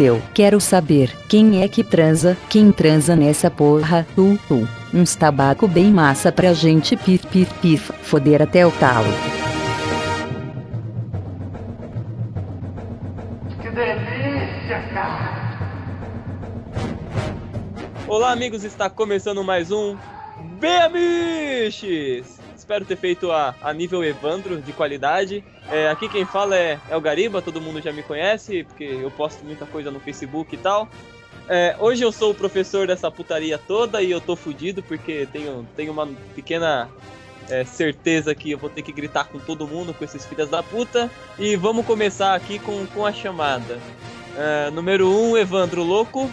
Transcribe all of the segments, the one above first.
Eu quero saber quem é que transa, quem transa nessa porra, tu, tu. Uns tabaco bem massa pra gente pif pif pif, foder até o talo. Que delícia, cara! Olá, amigos, está começando mais um Beamiches! Espero ter feito a, a nível Evandro de qualidade. É, aqui quem fala é, é o Gariba, todo mundo já me conhece, porque eu posto muita coisa no Facebook e tal. É, hoje eu sou o professor dessa putaria toda e eu tô fudido porque tenho, tenho uma pequena é, certeza que eu vou ter que gritar com todo mundo, com esses filhos da puta. E vamos começar aqui com, com a chamada. É, número 1, um, Evandro Louco.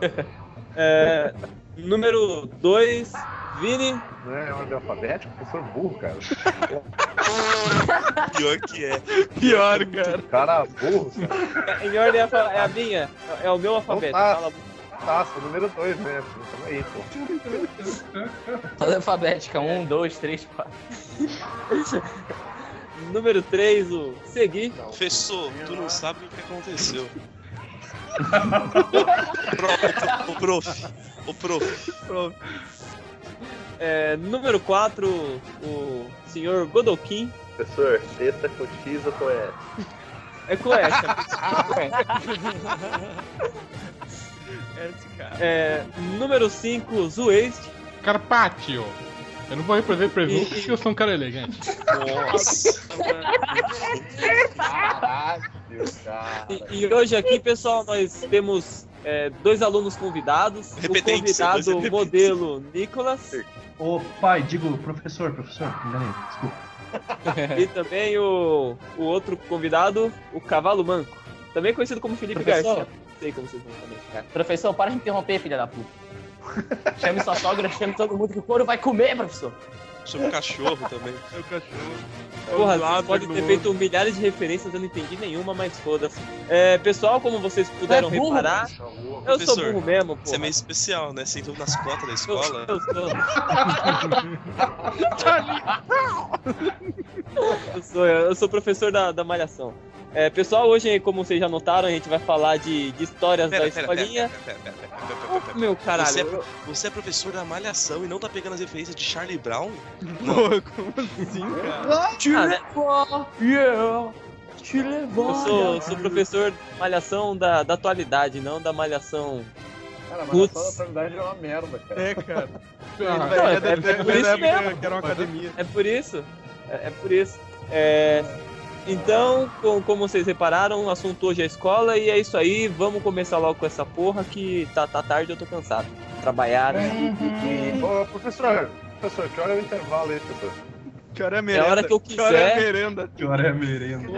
É, número 2, Vini. Não é ordem alfabética? Professor burro, cara. Pior que é. Pior, cara. Cara burro, cara. Em ordem é a minha, é o meu alfabeto. Tá. Fala- Taça, número 2, né? Tamo aí, pô. Ordem alfabética, 1, 2, 3, 4. Número 3, o Segui. Professor, tu não sabe o que aconteceu. o prof. O prof. É, número 4, o senhor Godokin. Professor, sexta com X ou com S? É com S. É, número 5, Zueste. Carpaccio. Eu não vou representar presunto porque eu sou um cara elegante. Nossa. Caralho, cara. E, e hoje aqui, pessoal, nós temos é, dois alunos convidados. Repetência, o convidado modelo Nicolas Ô pai, digo professor, professor, enganei, desculpa. e também o, o outro convidado, o Cavalo Manco. Também conhecido como Felipe Professor? Garcia. Não sei como vocês vão também. Professor, para de interromper, filha da puta. Chame sua sogra, chame todo mundo que o couro vai comer, professor. Sobre o cachorro também. Porra, vocês podem ter feito milhares de referências, eu não entendi nenhuma, mas foda-se. É, pessoal, como vocês puderam É burro, reparar, eu sou Professor, burro mesmo, pô. Você é meio especial, né? Você entrou nas cotas da Eu, escola. eu sou. eu sou. Eu sou professor da, da Malhação. É, pessoal, hoje, como vocês já notaram, a gente vai falar de, de histórias Pera, da escolinha. pera, pera. Meu caralho, Você é- eu- Você é professor da malhação e não tá pegando as referências de Charlie Brown? ah, né? Te eu levou. sou, sou professor de malhação da, da atualidade, não da malhação. Cara, mas Putz. a atualidade é uma merda, cara. É, cara. É, é por isso mesmo. era academia. É por isso. É, é por isso. Então, com- como vocês repararam, o assunto hoje é escola e é isso aí. Vamos começar logo com essa porra que tá, tá tarde e eu tô cansado. Trabalhar. né? Ô, professor, professor, que hora é o intervalo aí, professor? Que hora é É a hora que eu Que hora é a quiser. merenda? Que hora é a merenda?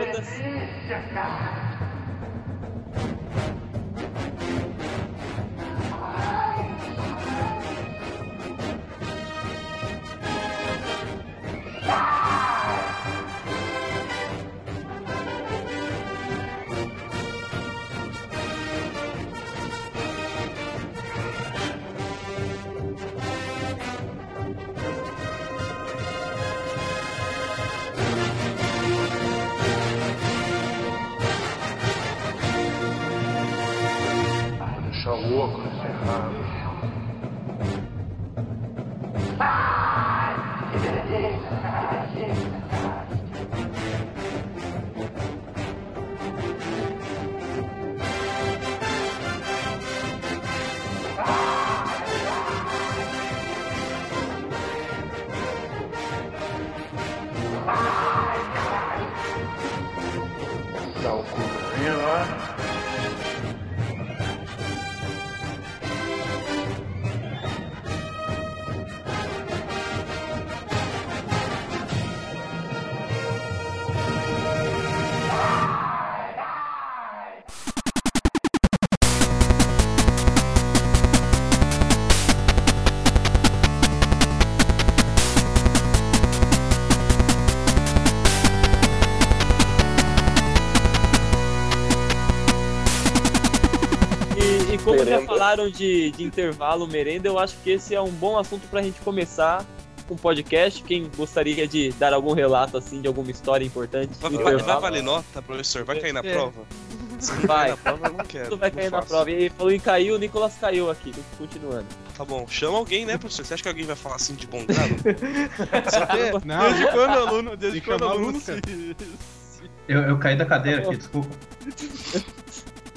Falaram de, de intervalo, merenda, eu acho que esse é um bom assunto pra gente começar com o podcast. Quem gostaria de dar algum relato assim de alguma história importante? Vai, vai- vai valer nota, professor? Vai cair na É. prova? Vai. cair na prova, eu não quero. Tudo vai cair na prova. E ele falou em caiu, o Nicolas caiu aqui. Continuando. Tá bom, chama alguém, né, professor? Você acha que alguém vai falar assim de bom grado? Só que Não, Desde quando aluno, desde quando a aluno se... Eu, eu caí da cadeira aqui, desculpa.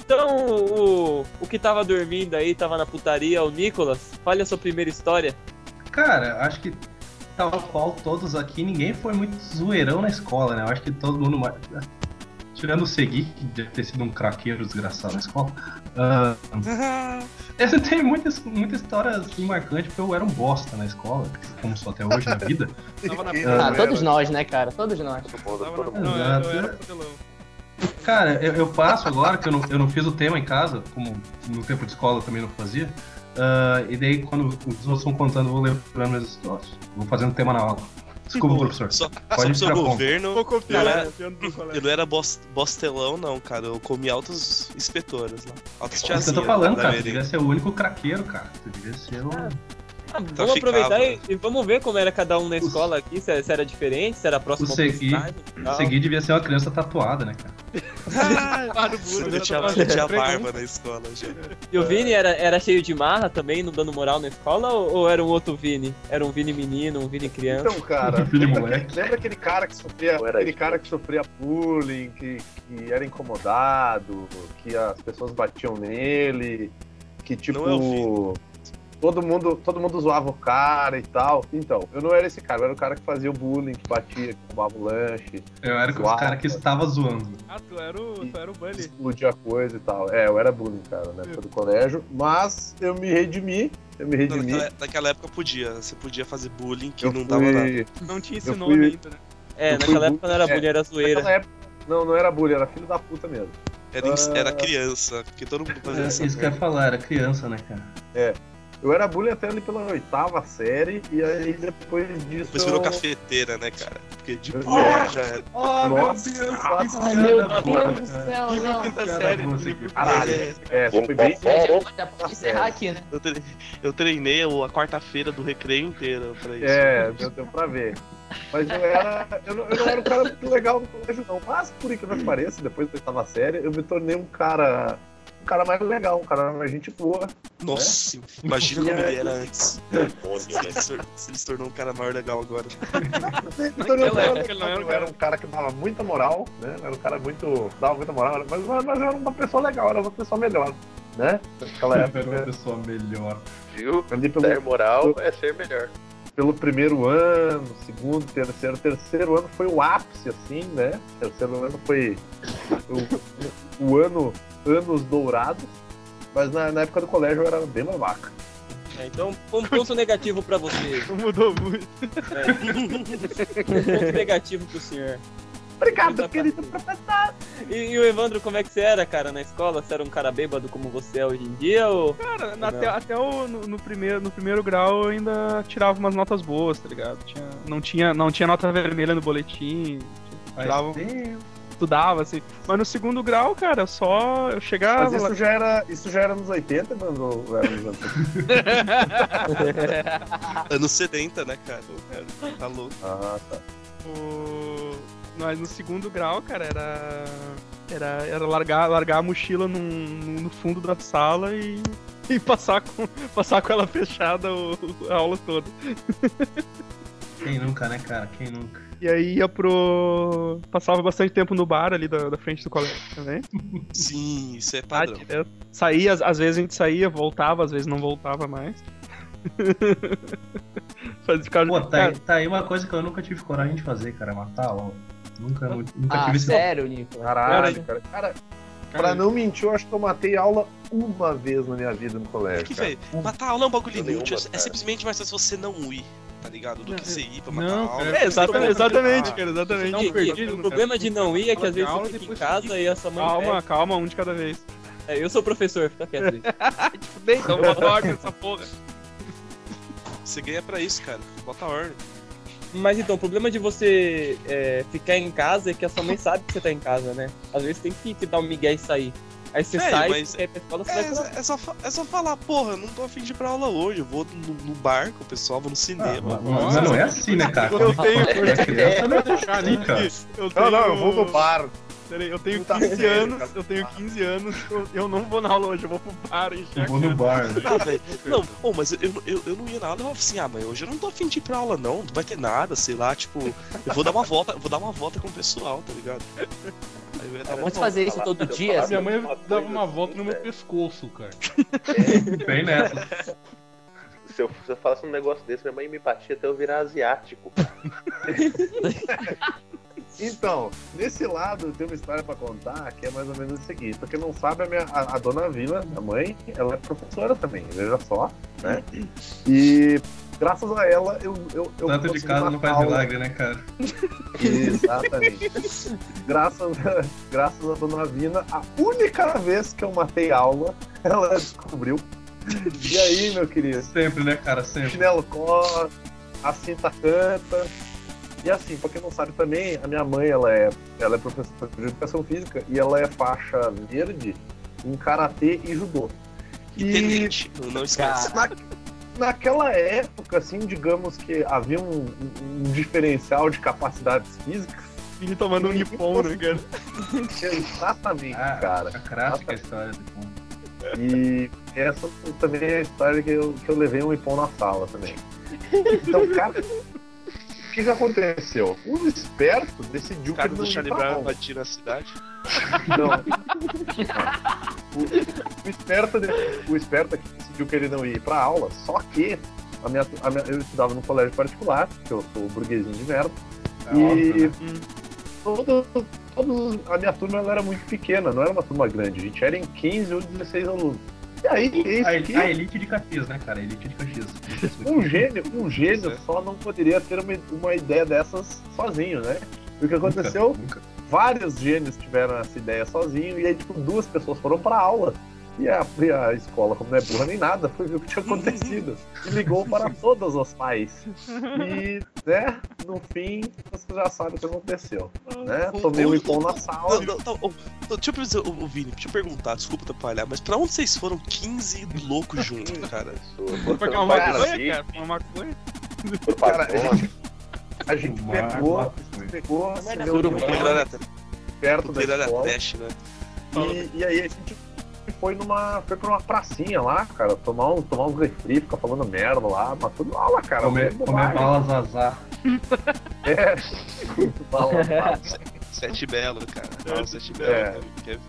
Então, o, o que tava dormindo aí, tava na putaria, o Nicolas. Fale a sua primeira história. Cara, acho que tal qual todos aqui, ninguém foi muito zoeirão na escola, né? Eu acho que todo mundo. Tirando o Segui, que deve ter sido um craqueiro desgraçado na escola. ah, eu tenho muitas, muitas histórias assim, marcantes, porque eu era um bosta na escola, como sou até hoje na vida. Tava na Ah, Ah, todos nós, né, cara? Todos nós. Todo mundo, Tava todo na... mundo. Não, eu, eu era Exato. Cara, eu, eu passo agora, que eu não, eu não fiz o tema em casa, como no tempo de escola eu também não fazia. ah, e daí, quando os outros vão contando, eu vou lembrando minhas histórias. Vou fazendo tema na aula. Desculpa, professor. só, só Pode pro pra ponta. governo, Tô copiando, Eu era- do eu não era bos- bostelão, não, cara. Eu comi altas inspetoras lá. É eu tiazinhas tô falando, cara. Merenda. devia ser o único craqueiro, cara. Tu devia ser o. Ah, Então vamos ficava, aproveitar e, né? e vamos ver como era cada um na escola aqui, se, se era diferente, se era próximo O à Segui- e. Segui devia ser uma criança tatuada, né, cara? Para o burro, Eu tinha, eu tinha barba na escola já. E o Vini era, era cheio de marra também, não dando moral na escola, ou, ou era um outro Vini? Era um Vini menino, um Vini criança? Então, cara, lembra, moleque. lembra aquele cara que sofria, aquele cara que sofria bullying, que, que era incomodado, que as pessoas batiam nele, que tipo Não é o todo mundo, todo mundo zoava o cara e tal. Então, eu não era esse cara, eu era o cara que fazia o bullying, que batia, que roubava o lanche, Eu era Zoado. caras que estava zoando. Ah, tu era o, tu era o Bunny. explodia coisa e tal. É, eu era bullying, cara, na época do colégio, mas eu me redimi, eu me Não, redimi. naquela, naquela época podia. Você podia fazer bullying que Eu não fui- dava nada. Não tinha esse Eu nome fui- ainda, né? É, Eu naquela época não era é, bullying, era zoeira. Naquela época, não, não era bullying, era filho da puta mesmo. Era, Ah. era criança, porque todo mundo fazia É, essa isso que eu ia falar, era criança, né, cara? Eu era bullying até ali pela oitava série, e aí depois disso. Depois virou eu- cafeteira, né, cara? Porque de Eu- bullying já era. Oh, Nossa, Ai, meu Deus do céu, não. Caralho. É, foi bem. Já pode encerrar aqui, né? Eu, tre- eu treinei a quarta-feira do recreio inteiro pra isso. É, deu tempo pra ver. Mas eu era. Eu não, eu não era um cara muito legal no colégio, não. Mas, por incrível que pareça, depois da oitava série, eu me tornei um cara. Um cara mais legal, um cara mais gente boa. Nossa, imagina como ele era antes. Se ele se ele se tornou um cara maior legal agora. Cara época ele não era um. Eu era um cara que dava muita moral, né? Era um cara muito. dava muita moral, mas, mas, era uma pessoa legal, era uma pessoa melhor. Né? Naquela Era uma época. pessoa melhor. Viu? Ali pelo, Ter moral é ser melhor. pelo primeiro ano, segundo, terceiro. Terceiro ano foi o ápice, assim, né? Terceiro ano foi o, o ano, anos dourados. Mas na, na época do colégio eu era bem babaca. É, então, um ponto negativo pra você. Não mudou muito. Um ponto negativo pro senhor. Obrigado, querido professor. E, e o Evandro, como é que você era, cara, na escola? Você era um cara bêbado como você é hoje em dia? Ou... Cara, Não. até, até o, no, no primeiro, no primeiro grau eu ainda tirava umas notas boas, tá ligado? Tinha, não, tinha, não tinha nota vermelha no boletim. Tirava, estudava, assim. Mas no segundo grau, cara, só eu chegava Mas lá. isso já era, isso já era nos 80, mano? ou era nos anos 80? Anos 70, né, cara? Tá louco. Ah, tá. O... Mas no segundo grau, cara, era. Era, era largar, largar a mochila num- num- no fundo da sala e, e passar, com, passar com ela fechada o- a aula toda. Quem nunca, né, cara? Quem nunca? E aí ia pro. Passava bastante tempo no bar ali da, da frente do colégio também. Sim, isso é Ah, padrão. direto. Saía, às, vezes a gente saía, voltava, às vezes não voltava mais. Ficar. Pô, tá, cara, aí- tá aí uma coisa que eu nunca tive coragem de fazer, cara, matar a aula. Nunca, nunca Ah, tive esse. sério, Nico? Caralho, cara. Cara, pra não mentir, eu acho que eu matei aula uma vez na minha vida no colégio. Que, cara. velho, matar aula é um bagulho inútil. É cara. simplesmente mais fácil você não ir, tá ligado? Do que você ir pra matar Não, aula. cara. É, exatamente, exatamente, cara, exatamente. Não, perdido, o cara. problema de não ir é que às vezes Aula você fica em casa e a sua mãe. Calma, calma, um de cada vez. É, eu sou professor, fica quieto aí. Fudei, então bota ordem nessa porra. Você ganha pra isso, cara. Bota a ordem. Mas então, o problema de você é, ficar em casa é que a sua mãe sabe que você tá em casa, né? Às vezes tem que, que dar um migué e sair. Aí você Velho, sai, mas- pra escola, você É, vai pra... é, só, é só falar, porra, não tô afim de ir pra aula hoje, eu vou no, no bar com o pessoal, vou no cinema. Mas não é assim, né, cara? Eu tenho, É criança, não deixar, cara. eu Não, tenho, não, eu vou no bar. Peraí, eu tenho Não tá 15 sério, anos, eu tenho 15 anos, eu, eu não vou na aula hoje, eu vou pro bar e Eu vou no bar. né? Ah, velho, não, pô, mas eu, eu, eu não ia na aula, eu falava assim, ah, mas hoje eu não tô afim de ir pra aula, não, não vai ter nada, sei lá, tipo, eu vou dar uma volta, eu vou dar uma volta com o pessoal, tá ligado? Uma Pode volta. fazer isso todo dia? Minha mãe Uma dava uma assim, volta no meu velho. pescoço, cara. Bem nessa. Se eu, se eu falasse um negócio desse, minha mãe me batia até eu virar asiático. Então, nesse lado eu tenho uma história pra contar que é mais ou menos o seguinte. Pra quem não sabe, a, minha, a, a dona Vila, minha mãe, ela é professora também, veja só, né? E graças a ela eu. eu, eu Tanto de casa não faz aula- milagre, né, cara? Exatamente. graças, graças a dona Vina, a única vez que eu matei aula, ela descobriu. E aí, meu querido? Sempre, né, cara? Sempre. Chinelo corre, a cinta canta. E assim, pra quem não sabe também, a minha mãe ela é, ela é professora de educação física e ela é faixa verde em karatê e judô. E tenente, não- não esquece. Na, naquela época, assim, digamos que havia um, um- um diferencial de capacidades físicas. Vini tomando um nipom, né, cara? Exatamente, Ah, cara. a clássica história do fundo. E essa também é a história que eu, que eu levei um ipom na sala também. Então, cara, o que, que aconteceu? O esperto decidiu que ele não ia pra invadir na cidade. Não. O, o esperto, o esperto aqui decidiu que ele não ia ir pra aula, só que a minha, a minha- eu estudava num colégio particular, que eu sou burguesinho de merda, É e óbvio, né? todo, todo- a minha turma era muito pequena, não era uma turma grande, a gente era em 15 ou 16 alunos. E aí, A, que a elite de Caxias, né, cara? A elite de Caxias. um gênio, um gênio só não poderia ter uma, uma ideia dessas sozinho, né? E o que aconteceu? Nunca. vários gênios tiveram essa ideia sozinho, e aí, tipo, duas pessoas foram pra aula. E a, e a escola, como não é burra nem nada, foi ver o que tinha acontecido. E ligou para todos os pais. E, né, no fim, você já sabe o que aconteceu. Né? Tomei um ipom na sala. Não, não, não, ô, deixa eu ô, Vini, deixa eu perguntar, desculpa atrapalhar, mas pra onde vocês foram 15 loucos juntos, cara? Foi Uma Cara, maconha, cara, uma maconha. Cara, a gente, a gente Mar- pegou, pegou, da, perto da escola. teste, né? E, e aí a gente foi numa. Foi pra uma pracinha lá, cara, tomar um, tomar uns refri, ficar falando merda lá, mas tudo aula, cara. Comer, comer azar. É. Bala, bala. Sete belo, cara. Não, sete belo. É. cara.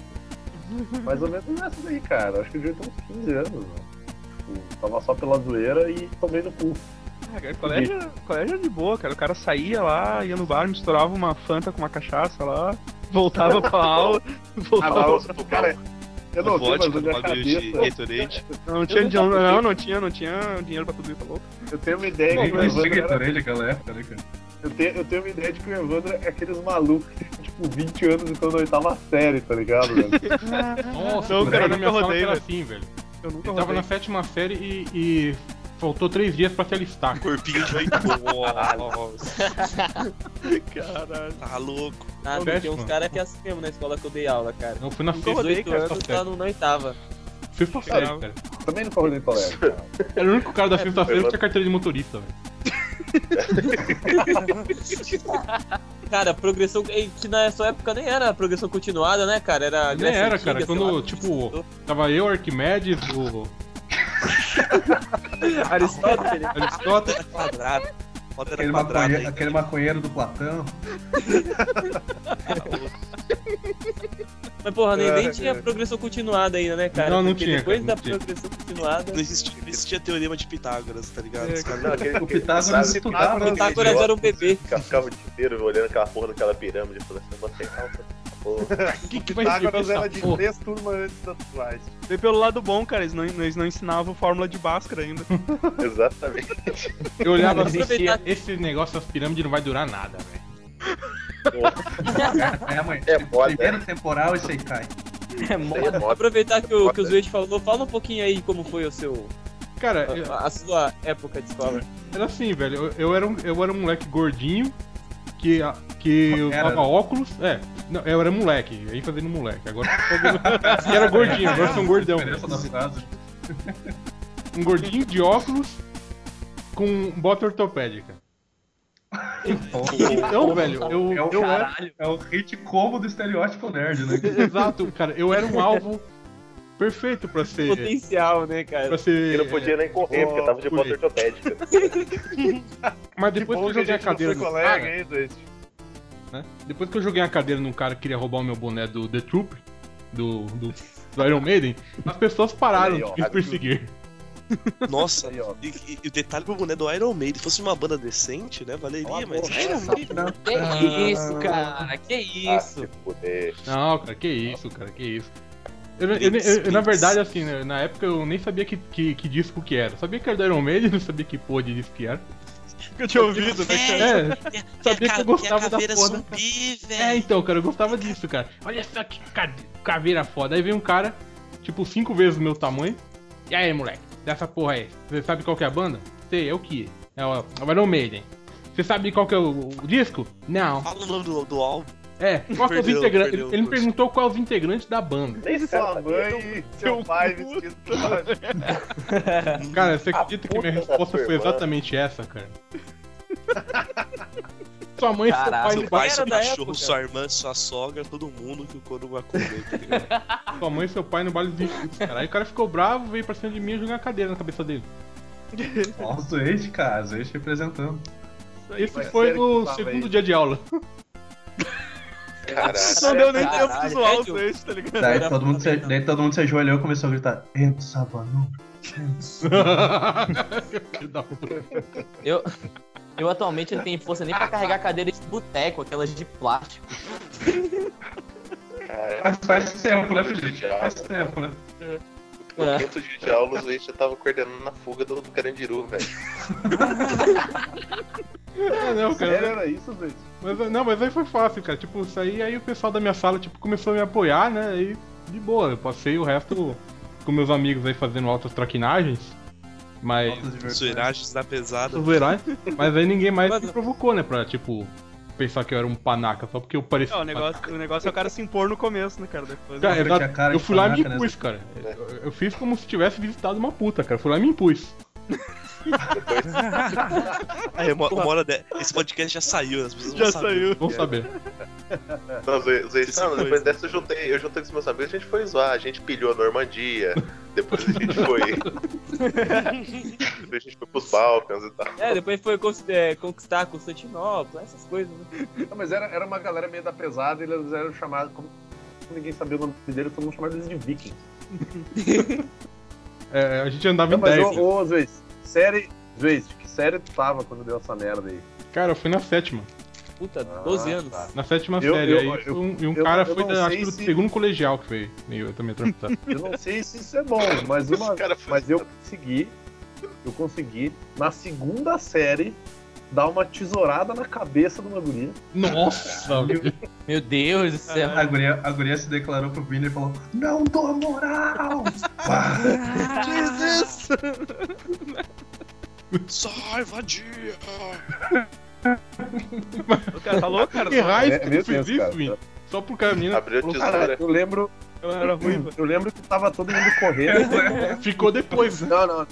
Mais ou menos nessa daí, cara. Acho que eu devia ter uns 15 anos. Tipo, tava só pela zoeira e tomei no cu. Ah, cara, colégio, colégio é de boa, cara. O cara saía lá, ia no bar, misturava uma fanta com uma cachaça lá, voltava pra aula, Ah, voltava mas, pra... cara, eu não sei, mas na de cabeça. Gatorade. Não tinha dinheiro, não, não tinha, não tinha dinheiro pra tudo isso, tá louco? Eu tenho uma ideia Ninguém que o Evandro era, Gatorade naquela época, né, cara? eu, tenho, eu tenho uma ideia de que o Evandro é aqueles malucos que tem tipo 20 anos e estão na oitava série, tá ligado, velho? Nossa, Não, cara, eu minha nunca rodei, era velho. assim, velho. Eu nunca Eu tava na sétima série e, e faltou três dias pra se alistar. Corpinho de leite. Nossa, Caralho. tá louco. Ah, Não, tem uns caras que é assim mesmo na escola que eu dei aula, cara. Eu fui na Nunca sexta, rodei, 18 cara. tá série. no, na oitava. Sexta série, cara. Também não corro nem colégio. Era o único cara da sexta série que tinha carteira de motorista, velho. Cara, progressão. Que na sua época nem era progressão continuada, né, cara? Era. Nem era, Antiga, cara. Quando, lá. tipo, tava eu, Arquimedes, o Aristóteles. Aristóteles. Quadrado. Aquele, quadrado maconhe... aí. aquele maconheiro do Platão. Mas, porra, nem, nem É, tinha é. progressão continuada ainda, né, cara? Não, não Porque tinha, Depois cara, da não tinha. progressão continuada. Não existia, não existia teorema de Pitágoras, tá ligado? Os caras- Não, aquele, O Pitágoras estudava, né? Pitágoras era um bebê. Ficava o dia inteiro olhando aquela porra daquela pirâmide e falando assim, botei alta. Porra. O que, que vai ser Pitágoras essa era de porra? três turmas antes atuais. Vê pelo lado bom, cara, eles não, eles não ensinavam fórmula de Bhaskara ainda. Exatamente. Eu olhava assim, esse negócio das pirâmides não vai durar nada, velho. É, mãe. É foda. Primeiro temporal e Seikai. É moda. é moda. Aproveitar que o, que o Zuete falou, fala um pouquinho aí como foi o seu. Cara, eu- A, a sua época de escola. era assim, velho. Eu, eu era um, eu era um moleque gordinho que, a- que Era. usava óculos. É, não, eu era moleque, aí fazendo moleque. Agora eu era gordinho, agora eu sou um gordão. Um gordinho de óculos com bota ortopédica. Então, velho, eu, É o eu era. Caralho. É o hit como do estereótipo nerd, né? Exato, cara, eu era um alvo perfeito pra ser. Potencial, né, cara? Pra ser E não podia nem correr, porque tava de bota ortopédica. Mas depois que, eu joguei a cadeira no cara, hein, né? Depois que eu joguei a cadeira num cara que queria roubar o meu boné do The Troop, do, do, do Iron Maiden, as pessoas pararam Aí, ó. de me perseguir. Nossa, Aí, ó. e, e- e o detalhe pro boné do Iron Maiden, se fosse uma banda decente, né? Valeria, mas porra, Iron Maiden. Que isso, cara? Que Ah, isso? fuder. Não, cara, que isso, cara, que isso. Eu, eu- eu- eu, na verdade, assim, né, na época eu nem sabia que, que, que disco que era. Sabia que era do Iron Maiden, não sabia que porra de disco que era. Que eu tinha ouvido, né, cara? É, sabia que eu gostava da caveira porra. da- zumbi, É, então, cara, eu gostava disso, cara. Olha só que ca- caveira foda. Aí vem um cara, tipo, cinco vezes o meu tamanho. E aí, moleque, dessa porra aí, você sabe qual que é a banda? Sei, é o que? É o, é o Iron Maiden. Você sabe qual que é o, o disco? Não. Fala o nome do, do álbum. É, qual que é os Perdeu, integrantes? perdeu, Ele, ele me perguntou qual é os integrantes da banda. Nem sua mãe e seu pai vestido de Cara, você acredita que minha puta resposta foi irmã. exatamente essa, cara? Sua mãe e seu pai Seu pai, seu cachorro, época. sua irmã, sua sogra, todo mundo que o couro vai comer, tá ligado? Sua mãe e seu pai no baile dos inscritos, cara. Aí o cara ficou bravo, veio pra cima de mim e jogar a cadeira na cabeça dele. Ó, o Zueste, cara, Zueste representando. Esse foi no segundo aí? dia de aula. Caralho. Não deu nem tempo Caralho, de zoar é o Zueste, tá ligado? Daí todo, mundo se, daí todo mundo se ajoelhou e começou a gritar: puta. Eu, eu atualmente não tenho força nem pra carregar cadeira de boteco, aquelas de plástico. Faz tempo, né, Felipe? Faz tempo, né? No quinto dia de aula, o Zueste já tava coordenando a fuga do, do Carandiru, velho. É, não, Sério, cara. era isso, Zueste? Mas, não, mas aí foi fácil, cara. Tipo, saí, aí o pessoal da minha sala, tipo, começou a me apoiar, né? Aí, de boa, eu passei o resto com meus amigos aí fazendo altas traquinagens. Mas. Zoeiragens da pesada. Mas aí ninguém mais Mas- me provocou, né? Pra, tipo, pensar que eu era um panaca, só porque eu parecia. É, o negócio, o negócio é o cara se impor no começo, né, cara? Depois. Cara, cara eu de fui lá e me panaca, né? impus, cara. Eu, eu fiz como se tivesse visitado uma puta, cara. Eu fui lá e me impus. Aí, uma, uma hora de... Esse podcast já saiu, as pessoas Já vão saber. saiu. Vamos saber. Não, não, depois dessa eu juntei, eu juntei com os meus amigos, a gente foi zoar, a gente pilhou a Normandia, depois a gente foi. depois a gente foi pros Balcãs e tal. É, depois foi é, conquistar Constantinopla, essas coisas, né? Não, mas era, era uma galera meio da pesada e eles eram chamados. Como ninguém sabia o nome deles, todo mundo chamava eles de Vikings. É, a gente andava Não, em mas 10. ô, ô Zueste, série. Zueste, que série tu tava quando deu essa merda aí? Cara, eu fui na sétima. Puta, Ah, 12 anos. tá. Na sétima Eu- série. eu- aí eu- um, e um eu- cara eu foi da, acho que do se- segundo colegial que veio. meio também traumatizado. Eu não sei se isso é bom, mas, uma, Os cara foi- mas eu consegui. Eu consegui, na segunda série, dar uma tesourada na cabeça de uma guria. Nossa, velho. Meu Deus do céu. A guria, a guria se declarou pro Vini e falou: Não dou moral! Diz isso! Sai, vadia! O cara falou, cara? que raio É, que meu tu fez Deus, isso. Vini? Só por caminho. Abriu a Cara, tesoura. eu lembro. Ruiva. Eu lembro que tava todo mundo correndo. Ficou depois, né? Não, não.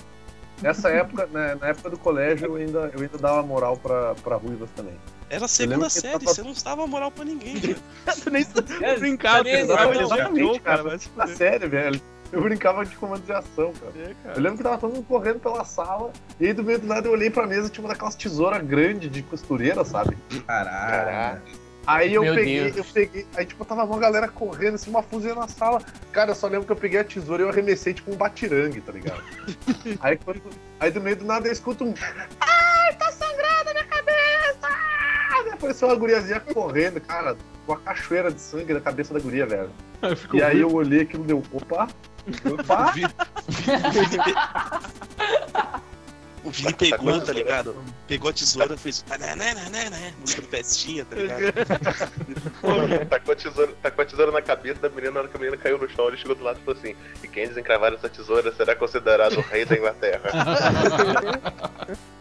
Nessa época, né, na época do colégio, eu ainda, eu ainda dava moral pra, pra ruivas também. Era a segunda série, tava- você não dava moral pra ninguém, cara. Tu nem É, brincava, cara. dar um exatamente, cara. cara. Na série, velho. Eu brincava de comando de ação, cara. É, Eu cara. lembro que tava todo mundo correndo pela sala, e aí do meio do nada eu olhei pra mesa e tinha uma daquelas tesouras grandes de costureira, sabe? Caralho. Aí eu Meu peguei, Deus. eu peguei, aí tipo, tava uma galera correndo, assim, uma fuzil na sala. Cara, eu só lembro que eu peguei a tesoura e eu arremessei tipo um batirangue, tá ligado? aí, quando, aí do meio do nada eu escuto um. Ai, tá sangrando a minha cabeça! Aí apareceu uma guriazinha correndo, cara, com uma cachoeira de sangue na cabeça da guria, velho. Aí ficou E aí ruim. eu olhei aquilo e deu, opa! Opa! O Vini pegou, tá ligado? Pegou a tesoura, fez. Música do festinha, tá ligado? Tacou a, tesoura, tacou a tesoura na cabeça da menina, na hora que a menina caiu no chão, ele chegou do lado e falou assim: E quem desencravar essa tesoura será considerado o rei da Inglaterra.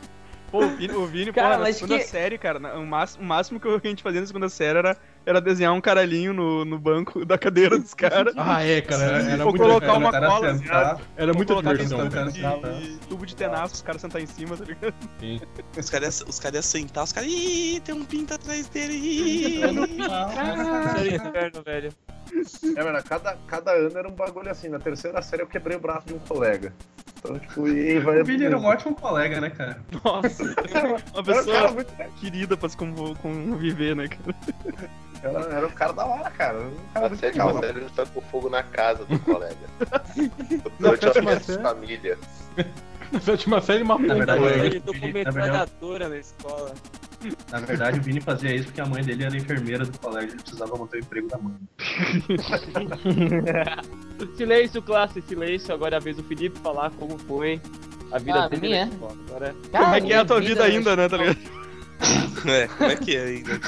Pô, o Vini, o Vini Cara, porra, na segunda que- série, cara, o máximo, o máximo que a gente fazia na segunda série era, era desenhar um caralhinho no, no banco da cadeira dos caras. Ah, é, cara. Era, era Ou muito colocar era- uma cara cola, sentar, Era muita colocar diversão, tubo de, tubo de tenaço, os caras sentar em cima, tá ligado? Os caras iam os cara iam sentar, os caras. Ih, tem um pinto atrás dele. ih." Sério inferno, velho. É, mano, cada, cada ano era um bagulho assim. Na terceira série eu quebrei o braço de um colega. Então, tipo, e vai. O Vini era um ótimo colega, né, cara? Nossa, uma Era um cara pessoa muito. querida pra se conviver, né, cara? Era, era um cara da hora, cara. Um cara A sétima legal. série ele tá com fogo na casa do colega. Na Durante as de série? família. Na sétima série matou Na um verdade. Ele tô com Na verdade- metralhadora na escola. Na verdade, o Vini fazia isso porque a mãe dele era enfermeira do colégio e ele precisava manter o emprego da mãe. Silêncio, classe, silêncio. Agora é a vez do Felipe falar como foi a vida Ah, dele escola. Agora Como é que é a tua minha vida ainda, né, tá ligado? É, como é que é ainda?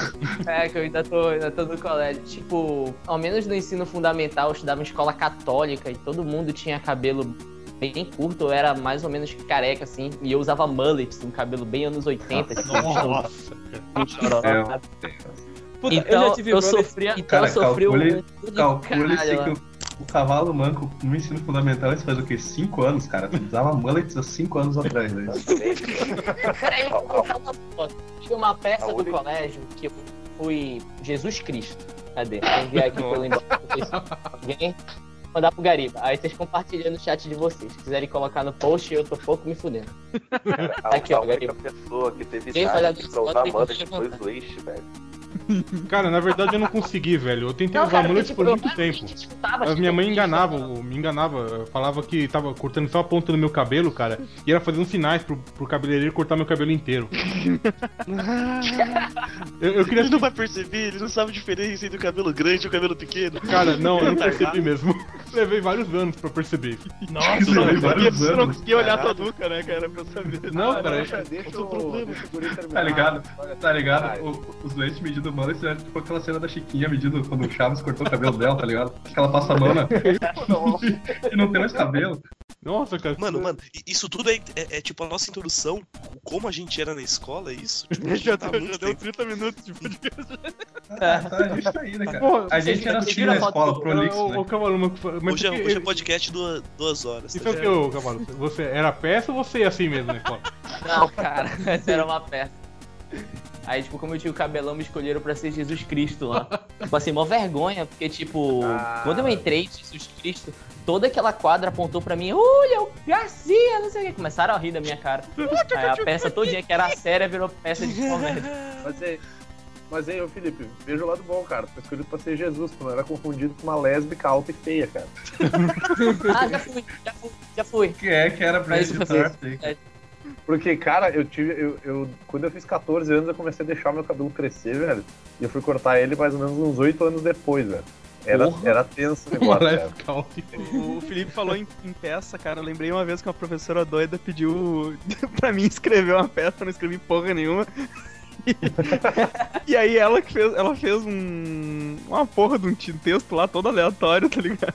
É, que eu ainda tô, ainda tô no colégio. Tipo, ao menos no ensino fundamental, eu estudava em escola católica e todo mundo tinha cabelo bem curto, eu era mais ou menos careca, assim, e eu usava mullets, um cabelo bem anos 80, assim, Nossa. bem chororó. Puta, eu Então, já tive eu sofria, então Cara, eu sofri um calcule- de Calcule-se que o, o cavalo manco no ensino fundamental isso faz o quê? 5 anos, cara? Tu usava mullets há 5 anos atrás, né? Peraí, eu vou falar uma foto. Tinha uma peça do Saúde. colégio que eu fui Jesus Cristo. Cadê? Vou enviar aqui pelo inbox do. Alguém? Mandar pro Gariba. Aí vocês compartilham no chat de vocês. Se quiserem colocar no post, eu tô pouco me fudendo. A, Aqui, a ó, única Gariba. pessoa que teve idade pra usar foi o Luiz, velho. Cara, na verdade eu não consegui, velho. Eu tentei Não, usar cara, porque, por tipo, muito eu tempo. Mas minha mãe enganava, mano. me enganava, falava que tava cortando só a ponta do meu cabelo, cara, e era fazendo sinais pro, pro cabeleireiro cortar meu cabelo inteiro. eu, eu queria Ele não vai perceber, ele não sabe a diferença entre o cabelo grande e o cabelo pequeno. Cara, não, eu não Retardado. percebi mesmo. Levei vários anos pra perceber. Nossa, Isso aí, eu vários não anos. conseguia olhar tua Caralho. nuca, né, cara, pra saber. Não, cara, Deixa, deixa, o, problema? deixa o terminar. Tá ligado? Tá ligado? os leite medindo mullets era tipo aquela cena da Chiquinha medindo quando o Chaves cortou o cabelo dela, tá ligado? Acho que ela passa a mão na... e não tem mais cabelo. Nossa, cara. Mano, mano, i- isso tudo é, é- é tipo a nossa introdução, como a gente era na escola, é isso? Tipo, a gente Já, tá deu- muito já deu tempo. 30 minutos de podcast. Ah, tá, a gente tá aí, né, cara? Pô, A gente era assim na escola, ô, né? Cavalo, mas, mas Hoje é, hoje é podcast duas, duas horas. Isso tá é o que, ô, Cavalo? Você era peça ou você ia assim mesmo na escola? Não, cara, essa era uma peça. Aí, tipo, como eu tinha o cabelão, me escolheram pra ser Jesus Cristo lá. Tipo assim, mó vergonha, porque, tipo, Ah. quando eu entrei de Jesus Cristo, toda aquela quadra apontou pra mim, olha, o Garcia, não sei o que. Começaram a rir da minha cara. Aí a peça todinha, que era séria, virou peça de comédia. Mas aí, mas aí, ô Felipe, veja o lado bom, cara. Foi escolhido pra ser Jesus, tu não era confundido com uma lésbica alta e feia, cara. Ah, já fui, já fui, já fui. Que é que era pra Mas editar. que- Porque, cara, eu tive. Eu, eu- quando eu fiz 14 anos, eu comecei a deixar meu cabelo crescer, velho. E eu fui cortar ele mais ou menos uns 8 anos depois, velho. Era, Porra. era tenso o negócio, alta. O Felipe falou em, em peça, cara. Eu lembrei uma vez que uma professora doida pediu pra mim escrever uma peça, eu não escrevi porra nenhuma. E aí ela que fez, ela fez um uma porra de um texto lá todo aleatório, tá ligado?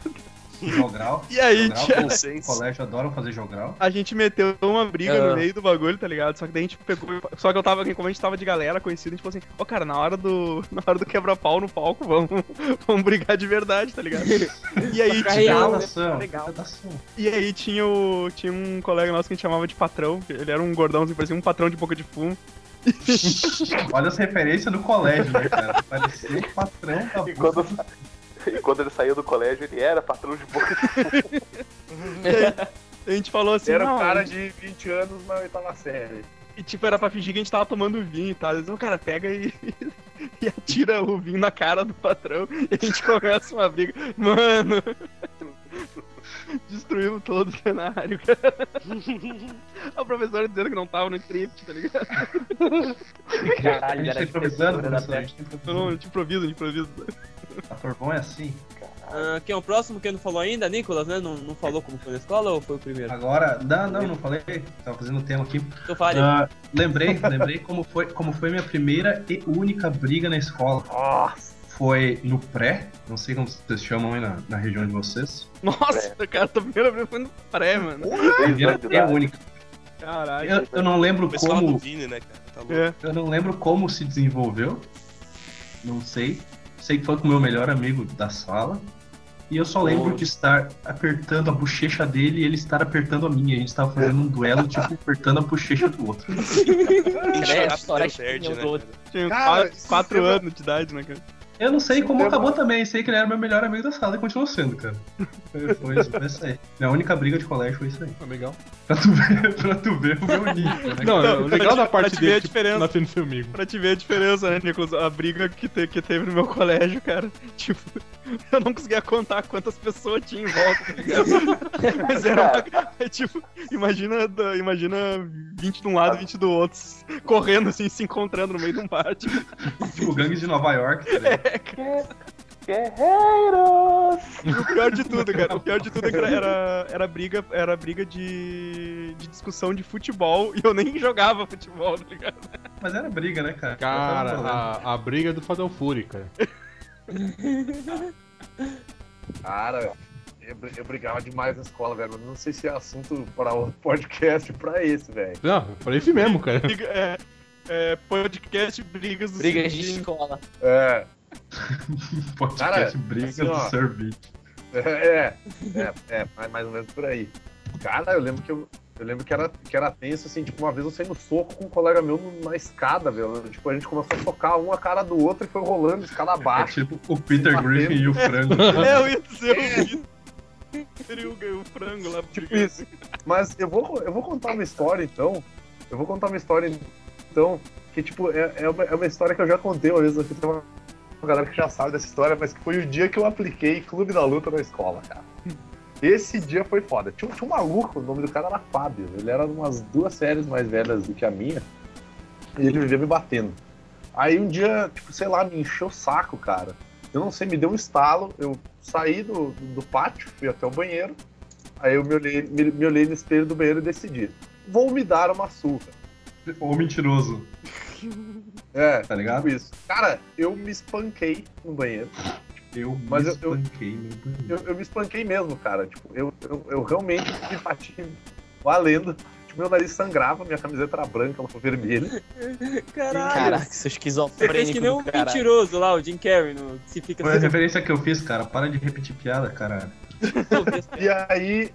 Jogral. E aí Jogral, o Consenso. colégio adoram fazer jogral. a gente meteu uma briga Ah. no meio do bagulho, tá ligado? Só que daí a gente pegou, só que eu tava, como a gente tava de galera conhecida, a gente falou assim, ô cara, na hora do na hora do quebra-pau no palco, vamos vamos brigar de verdade, tá ligado? E aí tinha real. Legal. E aí tinha, o, tinha um colega nosso que a gente chamava de patrão, ele era um gordãozinho, parecia um patrão de boca de fumo. Olha as referências no colégio, né, cara? Parecia o patrão da E quando, e quando ele saiu do colégio, ele era patrão de boca de A gente falou assim, Era não, um cara de 20 anos na oitava série. E tipo, era pra fingir que a gente tava tomando vinho e tal. Eles, o cara pega e, e atira o vinho na cara do patrão e a gente começa uma briga. Mano! Destruímos todo o cenário, cara. A professora dizendo que não tava no script, tá ligado? A Caralho, gente era tá improvisando, professor. A gente tá improvisando. não, de improviso, de improviso. Ator bom é assim. Ah, quem é o próximo? Quem não falou ainda? Nicolas, né? Não, não falou como foi na escola ou foi o primeiro? Agora, não, não, não falei. Tava fazendo o tema aqui. Então fale. Ah, lembrei, lembrei como foi, como foi minha primeira e única briga na escola. Nossa! Foi no pré, não sei como vocês chamam aí na, na região de vocês. Nossa, cara, a primeira vez foi no pré, mano. Primeira e a única. Caralho. Eu, eu não lembro Foi como. Vini, né, cara? Tá louco. É. Eu não lembro como se desenvolveu. Não sei. Sei que foi com o meu melhor amigo da sala. E eu só lembro de estar apertando a bochecha dele e ele estar apertando a minha. A gente tava fazendo um duelo, tipo, apertando a bochecha do outro. É, a história perde, né? Tinha Cara, quatro, quatro anos de idade, né, cara? Eu não sei como Eu- acabou também. Sei que ele era meu melhor amigo da sala e continuou sendo, cara. Foi, foi, foi isso aí. Minha única briga de colégio foi isso aí. Tá legal. Pra tu ver, pra tu ver o meu nível, né? Não, Não, o legal da parte te ver dele a é que diferença. nascendo seu amigo. Pra te ver a diferença, né, Nicolas? A briga que, te- que teve no meu colégio, cara. Tipo, eu não conseguia contar quantas pessoas tinha em volta, tá ligado? Mas era uma, é tipo, imagina, imagina 20 de um lado, 20 do outro, correndo assim, se encontrando no meio de um pátio. Tipo, gangues de Nova York, tá ligado? E o pior de tudo, cara, o pior de tudo é que era, era briga, era briga de, de discussão de futebol e eu nem jogava futebol, tá ligado? Mas era briga, né, cara? Cara, a, a briga do Fatal Fury, cara. Cara, eu, eu brigava demais na escola, velho. Não sei se é assunto para o podcast pra esse, velho. Não, pra esse mesmo, cara. Briga- é, é, podcast Brigas do Brigas de escola. É, Podcast Cara, briga assim, do sorvete. é, é, é, mais- mais ou menos por aí. Cara, eu lembro que eu, eu lembro que era, que era tenso, assim, tipo, uma vez eu saí no soco com um colega meu na escada, velho. Tipo, a gente começou a socar um a cara do outro e foi rolando escada É abaixo. tipo o Peter Griffin e o frango. É, eu ia dizer o o, o frango lá. Tipo isso. Mas eu vou, eu vou contar uma história, então. Eu vou contar uma história, então, que, tipo, é, é, uma, é uma história que eu já contei uma vez aqui. Tem uma, uma galera que já sabe dessa história, mas que foi o dia que eu apliquei Clube da Luta na escola, cara. Esse dia foi foda. Tinha, tinha um maluco, o nome do cara era Fábio. Ele era umas duas séries mais velhas do que a minha. E ele vivia me batendo. Aí um dia, tipo, sei lá, me encheu o saco, cara. Eu não sei, me deu um estalo. Eu saí do, do, pátio, fui até o banheiro. Aí eu me olhei, me, me olhei no espelho do banheiro e decidi. Vou me dar uma surra. Ou mentiroso, É, tá ligado? isso. Cara, eu me espanquei no banheiro. Eu Mas me eu- eu- espanquei no banheiro. Eu, eu me espanquei mesmo, cara. Tipo, eu, eu, eu realmente me bati valendo. Tipo, meu nariz sangrava, minha camiseta era branca, ela foi vermelha. Caralho. Caraca, seu Você fez esquizofrênico que nem um caralho. mentiroso lá, o Jim Carrey, no, se fica Foi a referência que eu fiz, cara. Para de repetir piada, cara. E aí.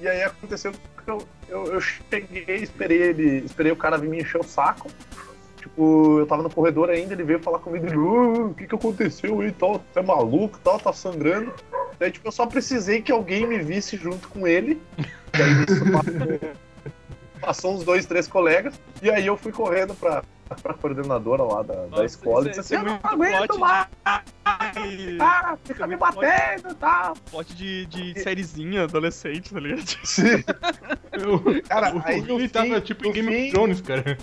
E aí aconteceu que eu, eu, eu cheguei, esperei ele. Esperei o cara vir me encher o saco. Tipo, eu tava no corredor ainda, ele veio falar comigo, ele, "Ah, o que que aconteceu aí, tal, é maluco, tal, tá sangrando. Daí, tipo, eu só precisei que alguém me visse junto com ele. Aí isso passou, passou uns dois, três colegas, e aí eu fui correndo pra, pra coordenadora lá da, da Nossa, escola e isso é- disse isso assim, é eu não muito aguento mais, de- cara, fica me batendo e tal. Pote de, de sériezinha adolescente, tá ligado? Sim. Eu, Cara, o aí no Vini tava fim- tipo em Game fim- of Thrones, cara.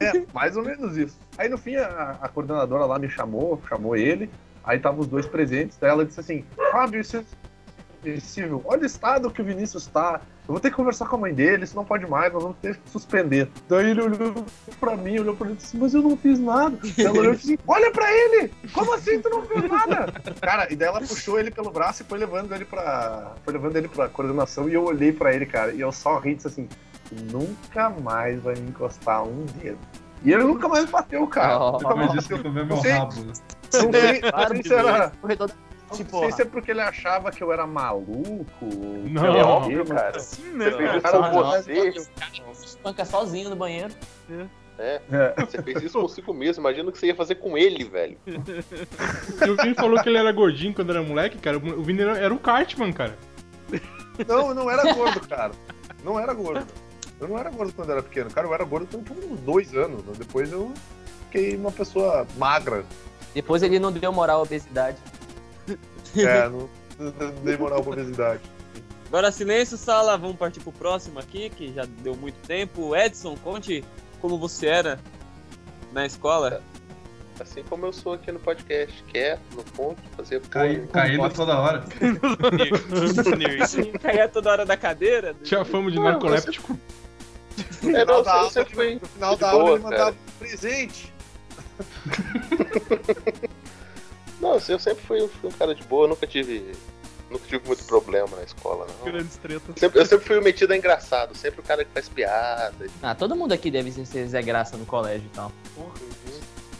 É, mais ou menos isso. Aí no fim a, a coordenadora lá me chamou, chamou ele, aí estavam os dois presentes, daí ela disse assim, Fábio, isso é inadmissível. olha o estado que o Vinícius tá. Eu vou ter que conversar com a mãe dele, isso não pode mais, nós vamos ter que suspender. Daí ele olhou pra mim, olhou pra mim e disse, mas eu não fiz nada. Ela olhou e disse, assim, olha pra ele! Como assim tu não fez nada? Cara, e daí ela puxou ele pelo braço e foi levando ele pra. Foi levando ele pra coordenação e eu olhei pra ele, cara, e eu só ri e disse assim, nunca mais vai me encostar um dedo. E ele nunca mais bateu, cara. Oh. Nunca bateu. que eu meu Não sei- rabo. né? Não sei, não sei se era. Da- Não Tipo, sei se é porque ele achava que eu era maluco. Não. É óbvio, cara. Sim, né, Você fez isso Cara, com não, você. se espanca sozinho no banheiro. É, É. você fez isso consigo mesmo. Imagina o que você ia fazer com ele, velho. E o Vini falou que ele era gordinho quando era moleque, cara. O Vini era, era o Cartman, cara. Não, eu não era gordo, cara. Não era gordo. Eu não era gordo quando eu era pequeno. Cara, eu era gordo por uns dois anos. Depois eu fiquei uma pessoa magra. Depois ele não deu moral à obesidade. É, não, não dei moral pra obesidade. Agora silêncio, sala, vamos partir pro próximo aqui, que já deu muito tempo. Edson, conte como você era na escola. Assim como eu sou aqui no podcast, quieto, no ponto, fazer Cai, caindo toda hora. Caía toda hora da cadeira. Tinha fama de narcoléptico. No É, não, final da eu aula, sempre fui no final da aula boa, ele mandava cara. um presente. Não, assim, eu sempre fui, fui um cara de boa, nunca tive nunca tive muito problema na escola, não. Grandes tretas. Sempre- eu sempre fui o metido a engraçado, sempre o cara que faz piada. Ah, todo mundo aqui deve ser Zé Graça no colégio e tal.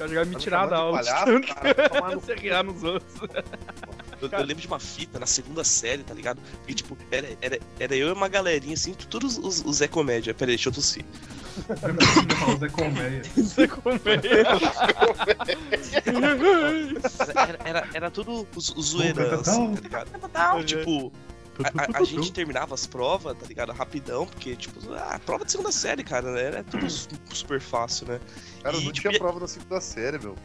Eu já me me tirar da aula. palhaço, cara? Tomar no riar nos outros. Eu, eu lembro de uma fita na segunda série, tá ligado? E tipo, era, era, era eu e uma galerinha assim, todos os, os Zé Comédia. Pera aí, deixa eu tossir. Não, Zé Colmeia. Você comer. Era, era, era tudo os, os zoeirão, assim, tá ligado? Não, tipo, a, a- a gente terminava as provas, tá ligado? Rapidão, porque, tipo, a prova de segunda série, cara, né? Era tudo su- super fácil, né? Cara, E, não tipo, tinha e- prova na segunda série, meu.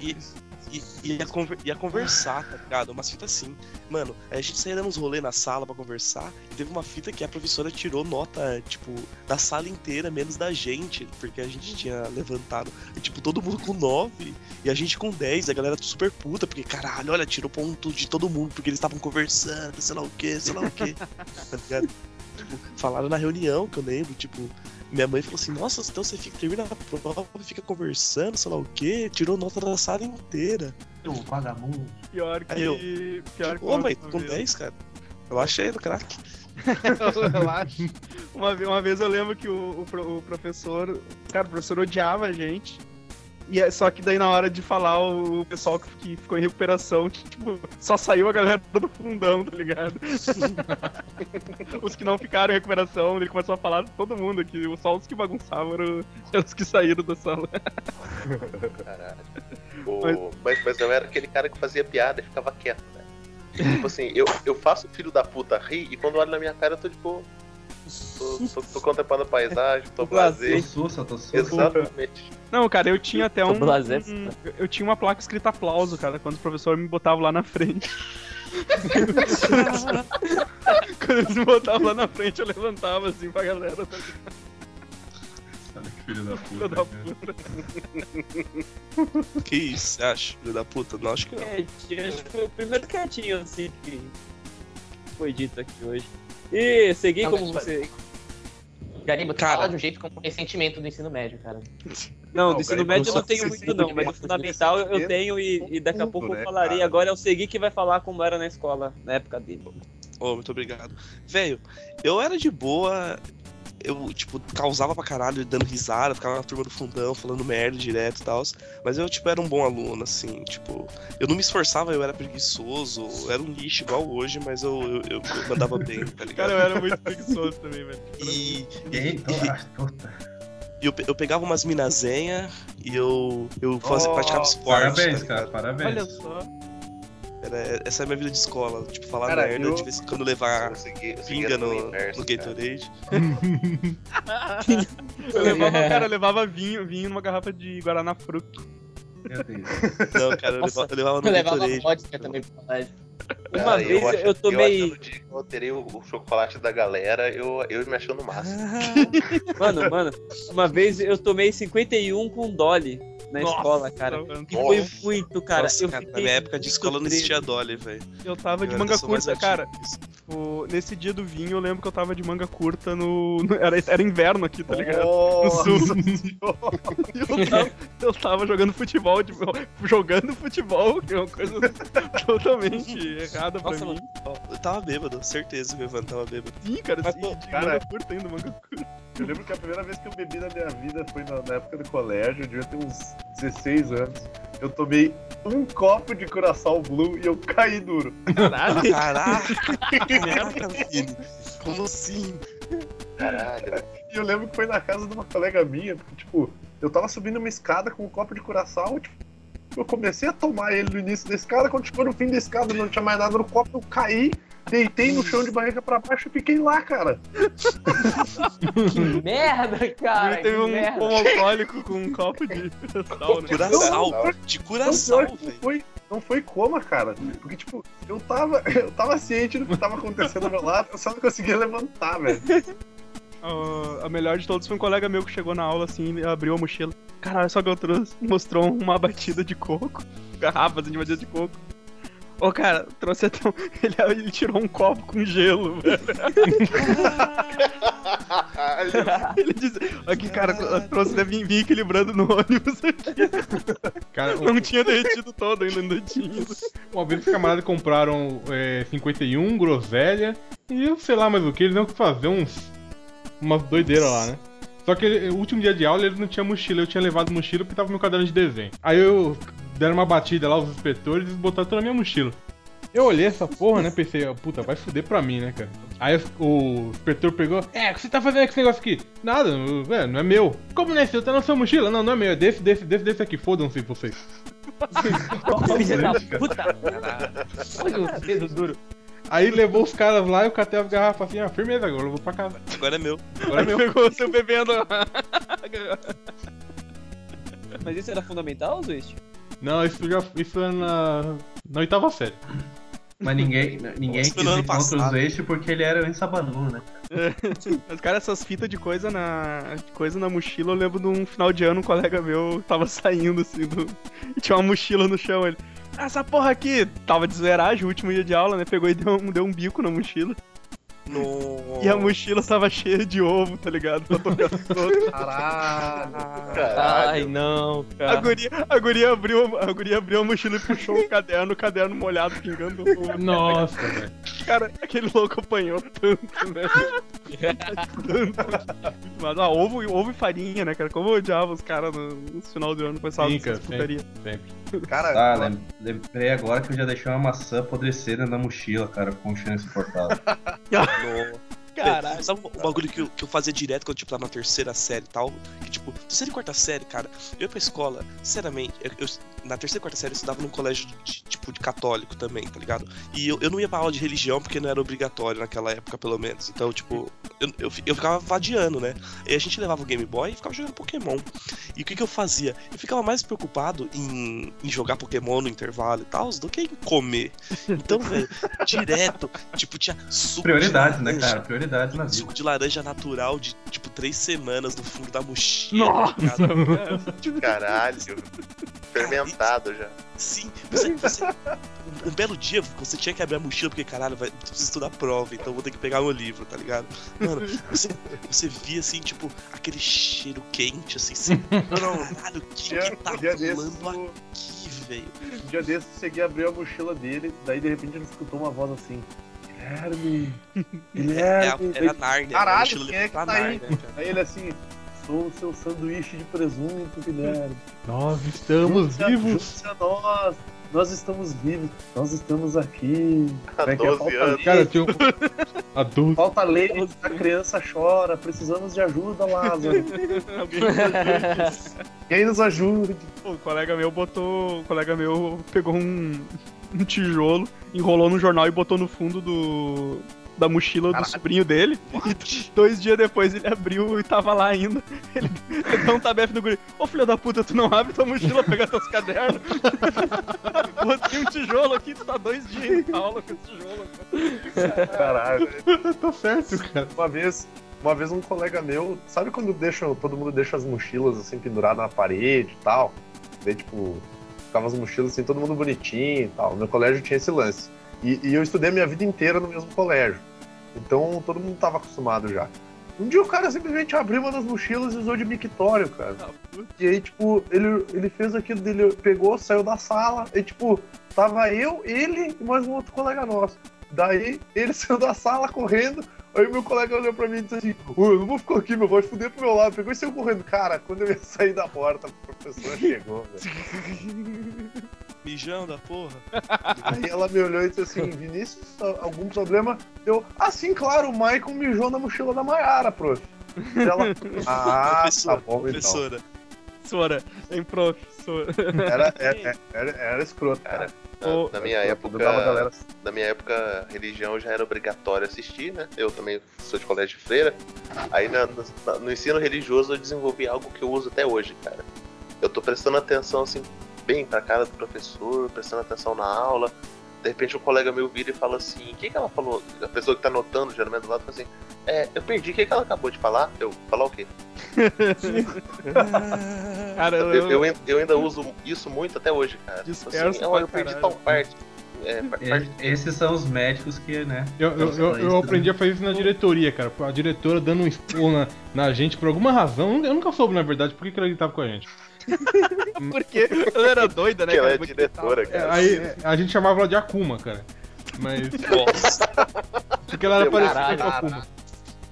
E- isso. E, e ia, conver- ia conversar, tá ligado? Umas fitas assim. Mano, a gente saía dando uns rolê na sala pra conversar. E teve uma fita que a professora tirou nota, tipo, da sala inteira, menos da gente. Porque a gente tinha levantado, e, tipo, todo mundo com 9 e a gente com 10. A galera super puta, porque caralho, olha, tirou ponto de todo mundo, porque eles estavam conversando, sei lá o que, sei lá o que. tá ligado? Tipo, falaram na reunião que eu lembro, tipo. Minha mãe falou assim, nossa, então você fica, termina a prova, fica conversando, sei lá o que, tirou nota da sala inteira. Ô, vagabundo. Pior que. Aí eu- Pior que. Ô, mãe, com vez- 10, cara. Eu achei no crack. Relaxa. Uma, uma vez eu lembro que o, o o professor. Cara, o professor odiava a gente. E é, só que daí na hora de falar, o pessoal que, que ficou em recuperação, tipo, só saiu a galera do fundão, tá ligado? os que não ficaram em recuperação, ele começou a falar todo mundo aqui. Só os que bagunçavam eram, eram os que saíram da sala. Caralho. O- Mas, mas eu era aquele cara que fazia piada e ficava quieto, né? Tipo assim, eu, eu faço o filho da puta rir e quando olha na minha cara eu tô tipo. Tô, tô, tô contemplando a paisagem, tô Tô sussa, tô sussa. Exatamente. Não, cara, eu tinha até Tô um, blasé, um- Eu tinha uma placa escrita aplauso, cara, quando o professor me botava lá na frente. quando eles me botavam lá na frente, eu levantava assim pra galera. Tá? Olha que filho da Filho puta. da cara. puta. Que isso, você acha? Filho da puta? Não, acho que não. Quietinho, acho que foi o primeiro quietinho assim que foi dito aqui hoje. E segui Não, como você. Gariba, tu Cara. fala de um jeito como ressentimento do ensino médio, cara. Não, Não, do ensino médio eu não tenho muito não, mas do fundamental eu- tenho e, e daqui a tudo, pouco eu né, falarei. cara? Agora é o Segui que vai falar como era na escola, na época dele. Ô, muito obrigado. Velho, eu era de boa. Eu, tipo, causava pra caralho dando risada, ficava na turma do fundão falando merda direto e tal. Mas eu, tipo, era um bom aluno, assim, tipo. Eu não me esforçava, eu era preguiçoso, eu era um lixo igual hoje, mas eu, eu, eu- eu mandava bem, tá ligado? Cara, eu era muito preguiçoso também, velho. E, Eita, ah, puta. e eu, eu pegava umas minazenha e eu, eu fazia, Oh, praticava esporte. Parabéns, tá cara, parabéns. Olha só. Era, essa é a minha vida de escola, tipo, falar Cara, merda, eu- de vez em quando levar Eu segui, eu segui pinga no no, inverso, no. Gatorade. Eu levava, cara, eu levava vinho, vinho numa garrafa de Guaraná Fruto. Meu Deus. Não, cara, eu Nossa, levava, eu levava no Eu levava Gatorade. vodka também pro colégio. Uma Cara, vez ach- eu tomei- que eu alterei o, o chocolate da galera, eu, eu me achando massa. Mano, mano, uma vez eu tomei 51 com Dolly na Nossa, escola, cara. mano. E foi muito, cara. Nossa, eu cara, na minha época de escola não preso. existia Dolly, velho. Eu tava de Eu manga sou mais curta, cara. antigo que isso. O- nesse dia do vinho, eu lembro que eu tava de manga curta no. era, era inverno aqui, tá ligado? Nossa No sul. Eu tava, eu tava jogando futebol, tipo, jogando futebol, que é uma coisa totalmente errada pra Nossa, mim. Eu tava bêbado, certeza que o Ivan tava bêbado. Sim, cara, Mas, sim, pô, de cara- manga curta ainda, manga curta. Eu lembro que a primeira vez que eu bebi na minha vida foi na, na época do colégio, eu devia ter uns 16 anos. Eu tomei um copo de Curaçao Blue e eu caí duro. Caralho. Caraca. Como assim? Caralho. E eu lembro que foi na casa de uma colega minha, porque, tipo, eu tava subindo uma escada com um copo de Curaçao, tipo, eu comecei a tomar ele no início da escada, quando chegou no fim da escada não tinha mais nada no copo, eu caí, deitei no chão de barriga pra baixo e fiquei lá, cara. Que merda, cara. teve que um pomo alcoólico com um copo de sal, né? Curaçao, Não, de não velho. foi, não foi coma, cara. Porque, tipo, eu tava, eu tava ciente do que tava acontecendo ao meu lado, eu só não conseguia levantar, velho. Ah, a melhor de todos foi um colega meu que chegou na aula assim e abriu a mochila. Caralho, só que eu trouxe. Mostrou uma batida de coco. Garrafas de batida de coco. Ô, cara, trouxe até um... ele, ele tirou um copo com gelo, velho. ele disse, aqui, cara, trouxe deve vir equilibrando no ônibus aqui. Cara, Não tinha derretido todo ainda, ainda tinha. Uma vez os camaradas compraram é, 51, groselha e eu sei lá mais o que, eles iam fazer uns. umas doideiras lá, né? Só que ele- o último dia de aula eles não tinham mochila, eu tinha levado mochila porque tava no meu caderno de desenho. Aí eu deram uma batida lá, os inspetores, e botaram toda a minha mochila. Eu olhei essa porra, né? Pensei, puta, vai fuder pra mim, né, cara? Aí o inspetor pegou, é, o que você tá fazendo com esse negócio aqui? Nada, é, não é meu. Como não é seu? Tá na sua mochila? Não, não é meu, é desse, desse, desse, desse aqui, fodam-se vocês. Filha da puta. Olha o dedo duro. Aí levou os caras lá e eu catei as garrafas assim, ah, firmeza agora, eu vou pra casa. Agora é meu. Agora é meu. Pegou você bebendo. Mas isso era fundamental, Zwist? Não, isso já isso é na, na oitava série. Mas ninguém, ninguém quis ir contra os eixos porque ele era o Insabanu, né? Mas, cara, essas fitas de coisa na. de coisa na mochila, eu lembro de um final de ano, um colega meu tava saindo assim do. E tinha uma mochila no chão. Ele. "Ah, Essa porra aqui tava de zoeiragem, o último dia de aula, né? Pegou e deu um, deu um bico na mochila. No... E a mochila tava cheia de ovo, tá ligado? Pra tocar todo. Caralho. Ai, Caralho. não, A cara. guria, a, guria abriu, a guria abriu a mochila e puxou o caderno, o caderno molhado, pingando ovo. Nossa, velho. Cara, aquele louco apanhou tanto, né? tanto. Mas, ah, ovo, ovo e farinha, né, cara? Como eu odiava os caras no, no final do ano com essa Sim, cara, putaria. sempre. Cara, Ah, lem- lembrei agora que eu já deixei uma maçã apodrecida na mochila, cara, com insuportável. no... Caralho. Sabe um bagulho que eu, que eu fazia direto quando, tipo, tava na terceira série e tal? Que, tipo, terceira e quarta série, cara, eu ia pra escola, sinceramente, eu, eu- na terceira e quarta série eu estudava num colégio, de, tipo, de católico também, tá ligado? E eu, eu não ia pra aula de religião porque não era obrigatório naquela época, pelo menos. Então, tipo, eu, eu, eu ficava vadiando, né? E a gente levava o Game Boy e ficava jogando Pokémon. E o que que eu fazia? Eu ficava mais preocupado em, em jogar Pokémon no intervalo e tal, do que em comer. Então, velho, direto, tipo, tinha suco de Prioridades, né, cara? Prioridades na vida. Suco de laranja natural de, tipo, três semanas no fundo da mochila. Nossa! tá ligado? Caralho. Fermentado já. Sim, você, você- um, um belo dia você tinha que abrir a mochila porque, caralho, vai, preciso estudar a prova, então vou ter que pegar meu livro, tá ligado? Mano, você, você via, assim, tipo, aquele cheiro quente, assim, assim, caralho, o que que tá rolando aqui, velho? um dia cheguei a abrir a mochila dele, daí de repente ele escutou uma voz assim: Guilherme, É, Guilherme. era a Nárnia, né? Caralho, quem é que tá aí? Aí ele assim: sou o seu sanduíche de presunto, Guilherme. Nós estamos Junte-se a- vivos. a nós. Nós estamos vivos, nós estamos aqui. Há é que é? 12 Falta anos. leite, Cara, tinha um adulto. falta leite, a criança chora, precisamos de ajuda, Lázaro. Alguém Quem nos ajude? O colega meu botou. O colega meu pegou um, um tijolo, enrolou no jornal e botou no fundo do. Da mochila do Caralho. sobrinho dele. E dois dias depois ele abriu e tava lá ainda. Ele, ele deu um tabefe no guri. Ô filho da puta, tu não abre tua mochila pegar teus cadernos. Botei um tijolo aqui, tu tá dois dias em aula com esse tijolo. Caralho. tá certo, cara. Uma vez, uma vez um colega meu, sabe quando deixa, todo mundo deixa as mochilas assim penduradas na parede e tal? Daí, tipo, ficava as mochilas assim, todo mundo bonitinho e tal. Meu colégio tinha esse lance. E, e eu estudei a minha vida inteira no mesmo colégio. Então todo mundo tava acostumado já. Um dia o cara simplesmente abriu uma das mochilas e usou de mictório, cara. E aí, tipo, ele, ele fez aquilo dele, pegou, saiu da sala, e tipo, tava eu, ele e mais um outro colega nosso. Daí ele saiu da sala correndo, aí meu colega olhou pra mim e disse assim: eu não vou ficar aqui, meu, vai fuder pro meu lado. Pegou e saiu correndo. Cara, quando eu ia sair da porta, a professora chegou, velho. Mijão da porra. Aí ela me olhou e disse assim: Vinícius, algum problema? Eu, ah, sim, claro, o Michael mijou na mochila da Mayara, prof. E ela, ah, professora, tá bom então. professora. Professora, tem professora. Era, era, era, era escroto, cara. Na, minha época, na minha época, religião já era obrigatório assistir, né? Eu também sou de colégio de freira. Aí na- no, no ensino religioso eu desenvolvi algo que eu uso até hoje, cara. Eu tô prestando atenção assim bem pra cara do professor, prestando atenção na aula. De repente um colega meu vira e fala assim, o que, que ela falou? A pessoa que tá anotando, geralmente do lado, fala assim, é, eu perdi, o que, que ela acabou de falar? Eu, falar o quê? Cara, eu, Eu, eu, eu ainda uso isso muito até hoje, cara. Tipo Disperso assim, pra "Ó, eu perdi caralho." tal parte. é, parte Esses são os médicos que, né? Eu, eu, eu, eu aprendi a fazer isso na diretoria, cara. A diretora dando um esporro na, na gente por alguma razão. Eu nunca soube, na verdade, por que, que ela gritava com a gente. Porque ela era doida, né? que ela cara? é diretora, É, cara. aí é, a gente chamava ela de Akuma, cara. Mas. Nossa. Porque ela era parecida com a Akuma.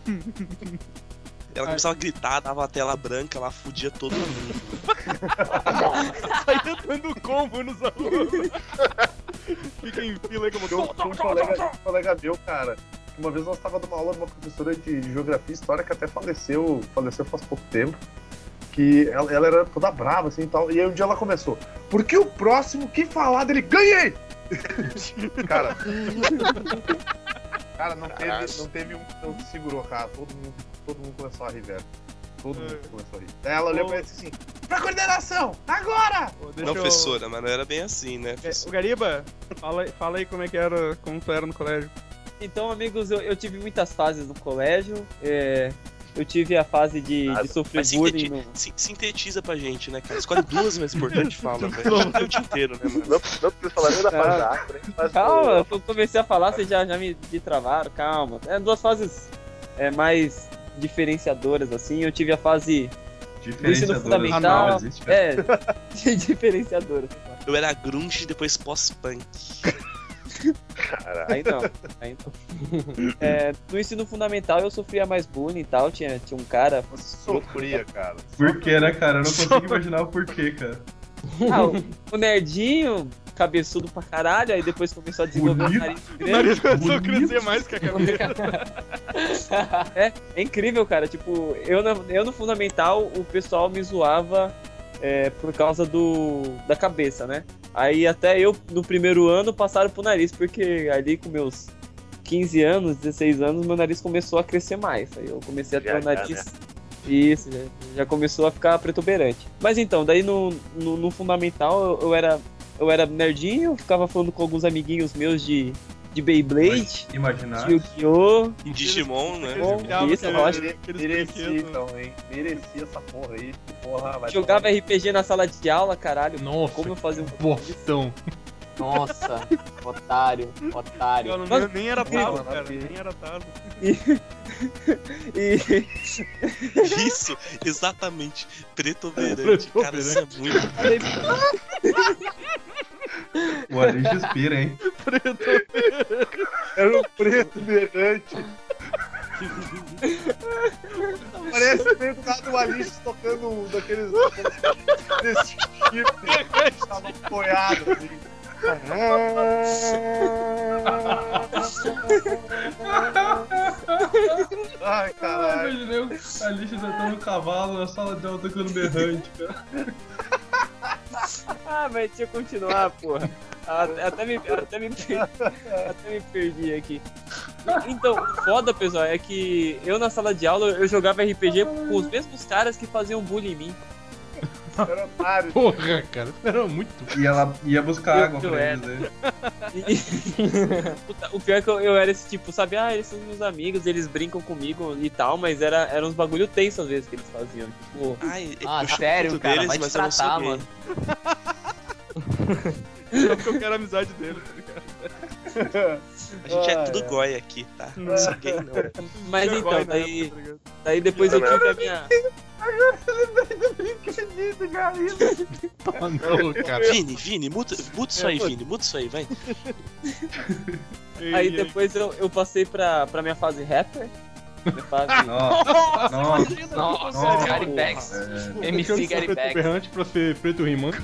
Ela começava a gritar, dava a tela branca, ela fudia todo mundo. Saía dando combo nos alunos. Fica em fila aí como Tinha um, um colega, um colega meu, cara, uma vez nós estávamos numa aula de uma professora de geografia e história que até faleceu, faleceu faz pouco tempo. Que ela, ela era toda brava, assim e tal. E aí um dia ela começou. Porque o próximo que falar dele, ganhei! cara. Cara, não teve, não teve um que não se segurou, cara. Todo mundo, todo mundo começou a rir, velho. Todo mundo começou a rir. Aí ela olhou pra ele assim: Pra coordenação! Agora! Não, eu- professora, mas não era bem assim, né? É, O Gariba, fala, aí- fala aí como é que era, como tu era no colégio. Então, amigos, eu, eu tive muitas fases no colégio. é, eu tive a fase de, Ah, de sofrer Mas bullying. sinteti- No... sin- sintetiza pra gente, né, cara? Escolhe duas mais importantes fala, velho. O dia inteiro, né, mano? Não, não precisa falar nem da fase da Acre, nem fase Calma, eu comecei a falar, vocês já, já me destravaram, calma. É duas fases é, mais diferenciadoras, assim. Eu tive a fase Diferenciadores. fundamental. Ah, não, existe, é, diferenciadoras. Eu era grunge depois pós-punk. Caralho. Aí não, aí não. É, no ensino fundamental eu sofria mais bullying e tal. Tinha, tinha um cara. Sofria, cara. Por quê, né, cara? Eu não consigo imaginar o porquê, cara. Ah, o, o nerdinho, cabeçudo pra caralho, aí depois começou a desenvolver o Bonito. nariz O grande. nariz começou a crescer mais que a cabeça. é, é incrível, cara. Tipo, eu, na- eu no fundamental, o pessoal me zoava é, por causa do da cabeça, né? Aí até eu, no primeiro ano, passaram pro nariz, porque ali com meus 15 anos, 16 anos, meu nariz começou a crescer mais. Aí eu comecei a ter o nariz. Isso, já, já começou a ficar protuberante. Mas então, daí no, no, no fundamental eu, eu era eu era nerdinho, ficava falando com alguns amiguinhos meus de, de Beyblade, Imaginar. de Yu-Gi-Oh! Em Digimon, né? Bom, isso, eu acho. aqueles Mereci, brinquedos. então, hein? Mereci essa porra aí. Porra, vai Jogava tomar- RPG na sala de aula, caralho. Nossa, Como eu fazia um bostão. Nossa, otário, otário. Eu Mas- nem era Mano, cara. Nem era taso. E Isso, exatamente. Pretoberante. Cara, isso é muito. O Alice inspira, hein? Era um preto berrante. Parece meio do nada o Alice tocando um daqueles. desse tipo. Tava apoiado assim. Ai, Ah, caralho. imaginei o Alice sentando no cavalo na sala de aula tocando berrante, cara. Ah, mas deixa eu continuar, porra. Até, até me, até, me perdi, até me perdi aqui. Então, o foda, pessoal, é que eu na sala de aula eu jogava RPG com os mesmos caras que faziam bullying em mim. Era otário. Porra, cara, era muito. E ela ia buscar Eu- água eu pra era. eles, né? Puta, o pior é que eu, eu era esse tipo, sabe? Ah, eles são meus amigos, eles brincam comigo e tal, mas era, eram uns bagulho tenso às vezes que eles faziam. Tipo, Ai, Ah, sério, cara, deles, vai te tratar, mano. Só porque eu quero a amizade dele, tá ligado? A gente é Ai, tudo ai. goi aqui, tá? Não sou gay, não. mas Eu então, gosto daí, tá daí depois eu tive a minha. Ah, não, cara. Vini, Vini, muda, muda isso aí, Vini, muda isso aí, vai. Ei, Aí depois eu, eu passei pra, pra minha fase rapper. Minha fase. Nossa, nossa. Nossa, Nossa, Gary Bags. é. MC Gary preto Bags. berrante pra ser preto rimante.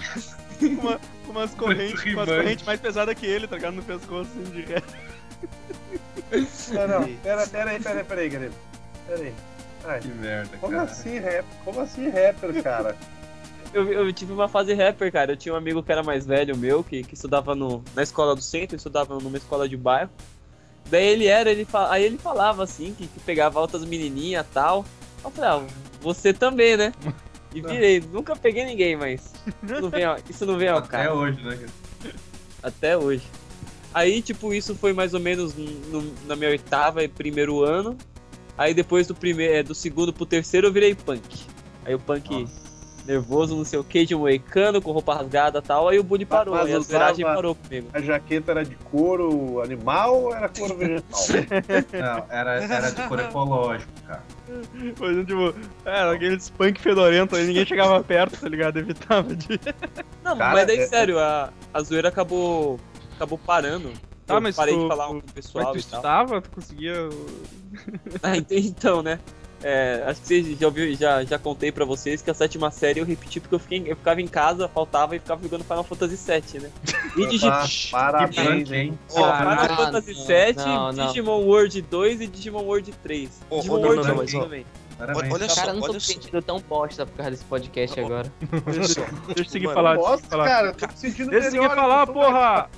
com uma- com umas correntes, com umas correntes mais pesadas que ele, tá ligado? No pescoço, assim, de ré. Não, não. Pera, pera aí, pera aí, pera aí. Pera aí. Ai, Que merda, Como cara. assim, rap? Como assim, rapper, cara? Eu, eu tive uma fase rapper, cara. Eu tinha um amigo que era mais velho meu, que, que estudava no, na escola do centro, estudava numa escola de bairro. Daí ele era, ele fa- aí ele falava assim, que, que pegava altas menininhas e tal. Eu falei, ah, você também, né? E virei, nunca peguei ninguém, mas isso não vem ao, isso não vem ao Até caso. hoje, né? cara? Até hoje. Aí, tipo, isso foi mais ou menos no- na minha oitava e primeiro ano. Aí depois do primeiro, é, do segundo pro terceiro eu virei punk. Aí o punk Nossa. Nervoso, não sei o que, de moicano, com roupa rasgada e tal. Aí o bullying parou, Mas aí a zoeiragem parou comigo. A jaqueta era de couro animal ou era couro vegetal? Não, era, era de cor ecológico, cara. Exemplo, tipo, era aqueles punk fedorento aí, ninguém chegava perto, tá ligado? Evitava de. Não, Cara, mas daí, é- sério, a, a zoeira acabou, acabou parando. Tá, Eu mas parei tu- de falar com o Mas pessoal tu e tal. estudava, tu conseguia. Ah, ent- então, né? É, acho que vocês já ouviu, já, já contei pra vocês que a sétima série eu repeti porque eu, fiquei, eu ficava em casa, faltava e ficava jogando Final Fantasy VII, né? E Digi... Parabéns, hein? Ó, Ah, Final Fantasy VII, não, não. Digimon World 2 e Digimon World 3. Ô, ô, Digimon não, World não, 1 mas, ó, também. Parabéns. Olha só, Cara, eu não tô sentindo tão bosta por causa desse podcast agora. Olha só. Deixa eu seguir mano, falar, deixa eu Nossa, falar. cara, eu tô me sentindo Deixa eu seguir falar, porra!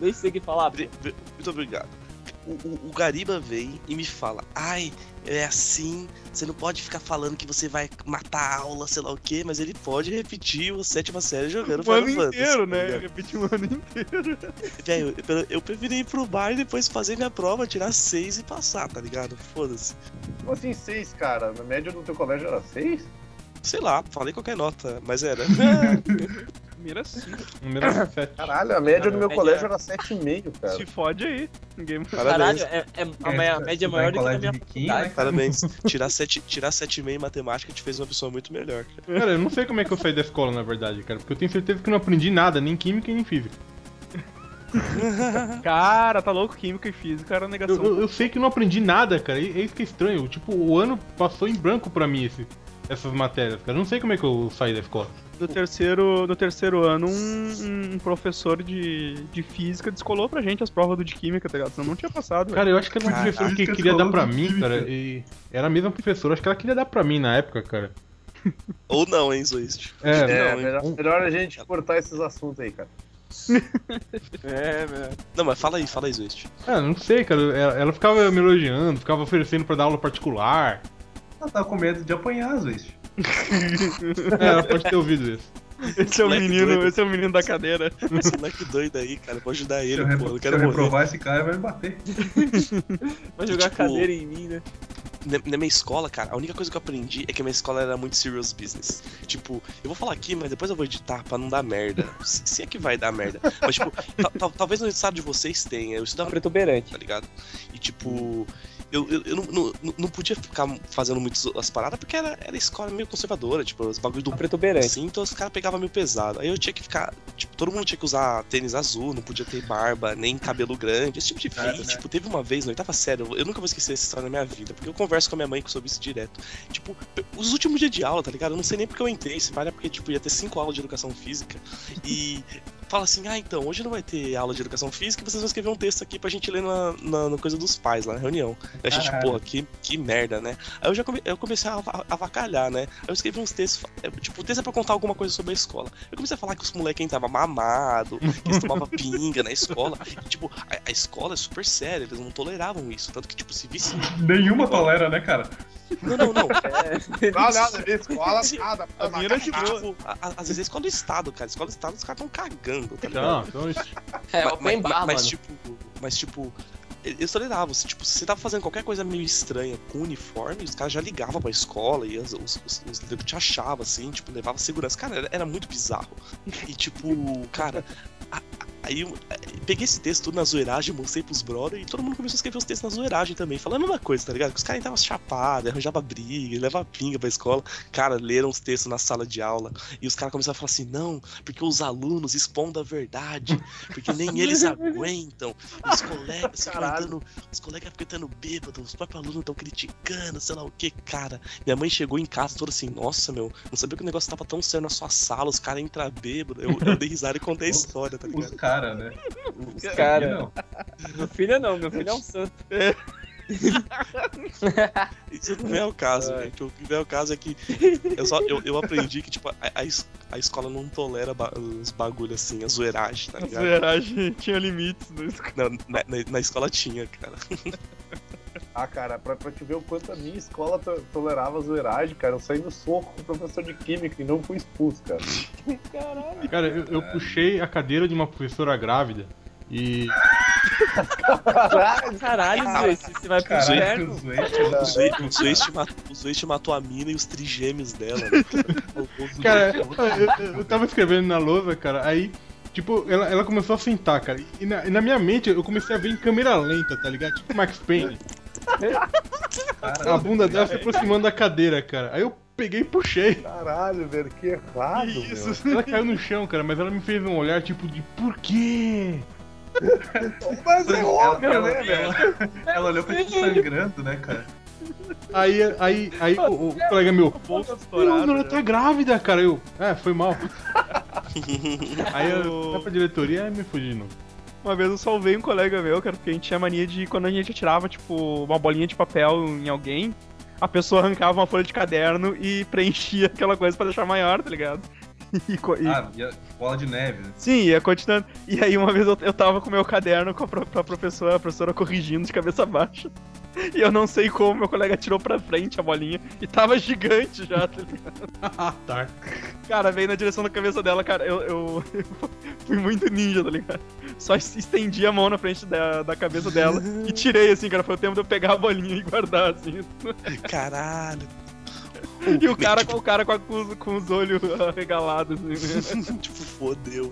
Deixa eu seguir falar. Muito obrigado. O, o- o Gariba vem e me fala: Ai, é assim, você não pode ficar falando que você vai matar a aula, sei lá o quê, mas ele pode repetir a sétima série jogando O ano Final Fantasy, inteiro, tá né? ligado? Repeti o ano inteiro. Velho, eu, eu preferi ir pro bar e depois fazer minha prova, tirar seis e passar, tá ligado? Foda-se. Como assim, seis, cara? Na média do teu colégio era seis? Sei lá, falei qualquer nota, mas era. Primeira sim. Número 7. Caralho, a média do meu média- colégio era sete e meio, cara. Se fode aí. Ninguém Caralho, é, é- a, me- a média é maior do que a minha faculdade. né? Parabéns. Tirar sete, tirar sete e meio em matemática te fez uma pessoa muito melhor, cara. Cara, eu não sei como é que eu saí da escola, na verdade, cara. Porque eu tenho certeza que eu não aprendi nada, nem química nem física. Cara, tá louco? Química e física era negação. Eu, eu- eu sei que não aprendi nada, cara. E é isso que é estranho. Tipo, o ano passou em branco pra mim esse, essas matérias, cara. Eu não sei como é que eu saí da escola. No terceiro, no terceiro ano, um, um professor de, de física descolou pra gente as provas do de química, tá ligado? Senão não tinha passado. Cara, eu acho que era uma professora que que queria dar pra mim, química. cara. E era a mesma professora, acho que ela queria dar pra mim na época, cara. Ou não, hein, Zoist? É, É, Não, melhor, melhor a gente cortar esses assuntos aí, cara. É, velho. Não, mas fala aí, fala aí, Zoist. Ah, não sei, cara. Ela, ela ficava me elogiando, ficava oferecendo pra dar aula particular. Ela tava com medo de apanhar, às vezes. É, ela pode ter ouvido isso. Esse é o menino, doido. esse é o menino da cadeira. Esse moleque doido aí, cara, vou ajudar Se ele, eu, pô. Eu se quero eu morrer. reprovar esse cara, vai me bater. Vai jogar Tipo- cadeira em mim, né? Na, na minha escola, cara, a única coisa que eu aprendi é que a minha escola era muito serious business. Tipo, eu vou falar aqui, mas depois eu vou editar pra não dar merda. Se, se é que vai dar merda. Mas, tipo, ta- ta- talvez no estado de vocês tenha. Eu estudava Protuberante. tá ligado? E tipo, eu, eu, eu não, não, não- não podia ficar fazendo muitas as paradas porque era, era escola meio conservadora, tipo, os bagulhos do Protuberante. assim, então os caras pegavam meio pesado. Aí eu tinha que ficar, tipo, todo mundo tinha que usar tênis azul, não podia ter barba, nem cabelo grande, esse tipo de. É, né? Tipo, teve uma vez, na oitava série, eu, eu nunca vou esquecer essa história na minha vida, porque eu converso com a minha mãe sobre isso direto. Tipo, os últimos dias de aula, tá ligado? Eu não sei nem porque eu entrei, se vale é porque, tipo, ia ter cinco aulas de educação física e fala assim, ah, então, hoje não vai ter aula de educação física, vocês vão escrever um texto aqui pra gente ler na, na, na coisa dos pais, lá na reunião. Aí a gente, Caralho. porra, que, que merda, né? Aí eu já come, eu comecei a ava- avacalhar, né? Aí eu escrevi uns textos, é, tipo, o texto é pra contar alguma coisa sobre a escola. Eu comecei a falar que os moleques estavam mamado, que eles tomavam pinga na escola. E, tipo, a, a escola é super séria, eles não toleravam isso. Tanto que, tipo, se visse. Nenhuma tolera, né, cara? Não, não, não. Não, não, na minha escola, nada. A minha era de Ah, boa. tipo, às vezes é escola do Estado, cara. Escola do Estado, os caras tão cagando, tá ligado? Não, então. É, mas, mas- bar, mas, tipo, mas tipo, eles toleravam. Se, tipo, se você tava fazendo qualquer coisa meio estranha com uniforme, os caras já ligavam pra escola e as- os, os, os negros te achavam, assim, tipo, levava segurança. Cara, era, era muito bizarro. E tipo, cara, aí eu eh, peguei esse texto tudo na zoeiragem, mostrei pros brother e todo mundo começou a escrever os textos na zoeiragem também, falando a mesma coisa, tá ligado? Que os caras estavam chapados, arranjavam briga, levavam pinga pra escola. Cara, leram os textos na sala de aula e os caras começaram a falar assim: não, porque os alunos expondo a verdade, porque nem eles aguentam. Os colegas ficam os colegas ficam bêbados, os próprios alunos estão criticando, sei lá o que, cara. Minha mãe chegou em casa toda assim: nossa, meu, não sabia que o negócio tava tão sério na sua sala, os caras entram bêbados. Eu, eu dei risada e contei a história, tá Os ligado? Caras, né? Os cara. Não. Meu filho não, meu filho é um santo. Isso não é o caso, velho. O que é o caso é que eu, só, eu, eu aprendi que, tipo, a, a, es- a escola não tolera ba- os bagulho assim, a zoeiragem, tá A ligado? zoeiragem tinha limites. Né? Não, na, na, na escola tinha, cara. Ah, cara, pra, pra te ver o quanto a minha escola to- tolerava a zoeiragem, cara, eu saí no soco com o professor de química e não fui expulso, cara. Caralho. Cara, eu, eu puxei a cadeira de uma professora grávida e. Caralho, Zoe, você vai pro inferno. o te matou- matou a mina e os trigêmeos dela. né? Cara, eu, eu- eu tava escrevendo na lousa, cara, aí, tipo, ela, ela começou a sentar, cara. E na, e na minha mente eu comecei a ver em câmera lenta, tá ligado? Tipo Max Payne. A bunda dela se aproximando da cadeira, cara. Aí eu peguei e puxei. Caralho, velho, que errado, Isso. Ela caiu no chão, cara, mas ela me fez um olhar tipo de por quê? Mas é Ela, óbvio, ela, né, velho? ela, ela olhou pra ti sangrando, né, cara? Aí, aí, aí o, o colega meu, ela tá grávida, cara. Eu, é, foi mal. Aí eu fui pra diretoria e me fugi de novo. Uma vez eu salvei um colega meu, cara, porque a gente tinha mania de quando a gente tirava, tipo, uma bolinha de papel em alguém, a pessoa arrancava uma folha de caderno e preenchia aquela coisa pra deixar maior, tá ligado? E, Ah, e a bola de neve. né? Sim, ia continuando. E aí uma vez eu, eu tava com o meu caderno com a, pra professora, a professora corrigindo de cabeça baixa. E eu não sei como, meu colega tirou pra frente a bolinha e tava gigante já, tá ligado? Ah, tá. Cara, veio na direção da cabeça dela, cara, eu, eu- eu fui muito ninja, tá ligado? Só estendi a mão na frente da, da cabeça dela e tirei, assim, cara, foi o tempo de eu pegar a bolinha e guardar, assim. Caralho. E o cara, com o cara com, a- com os- com os olhos arregalados, assim, né? tipo, fodeu.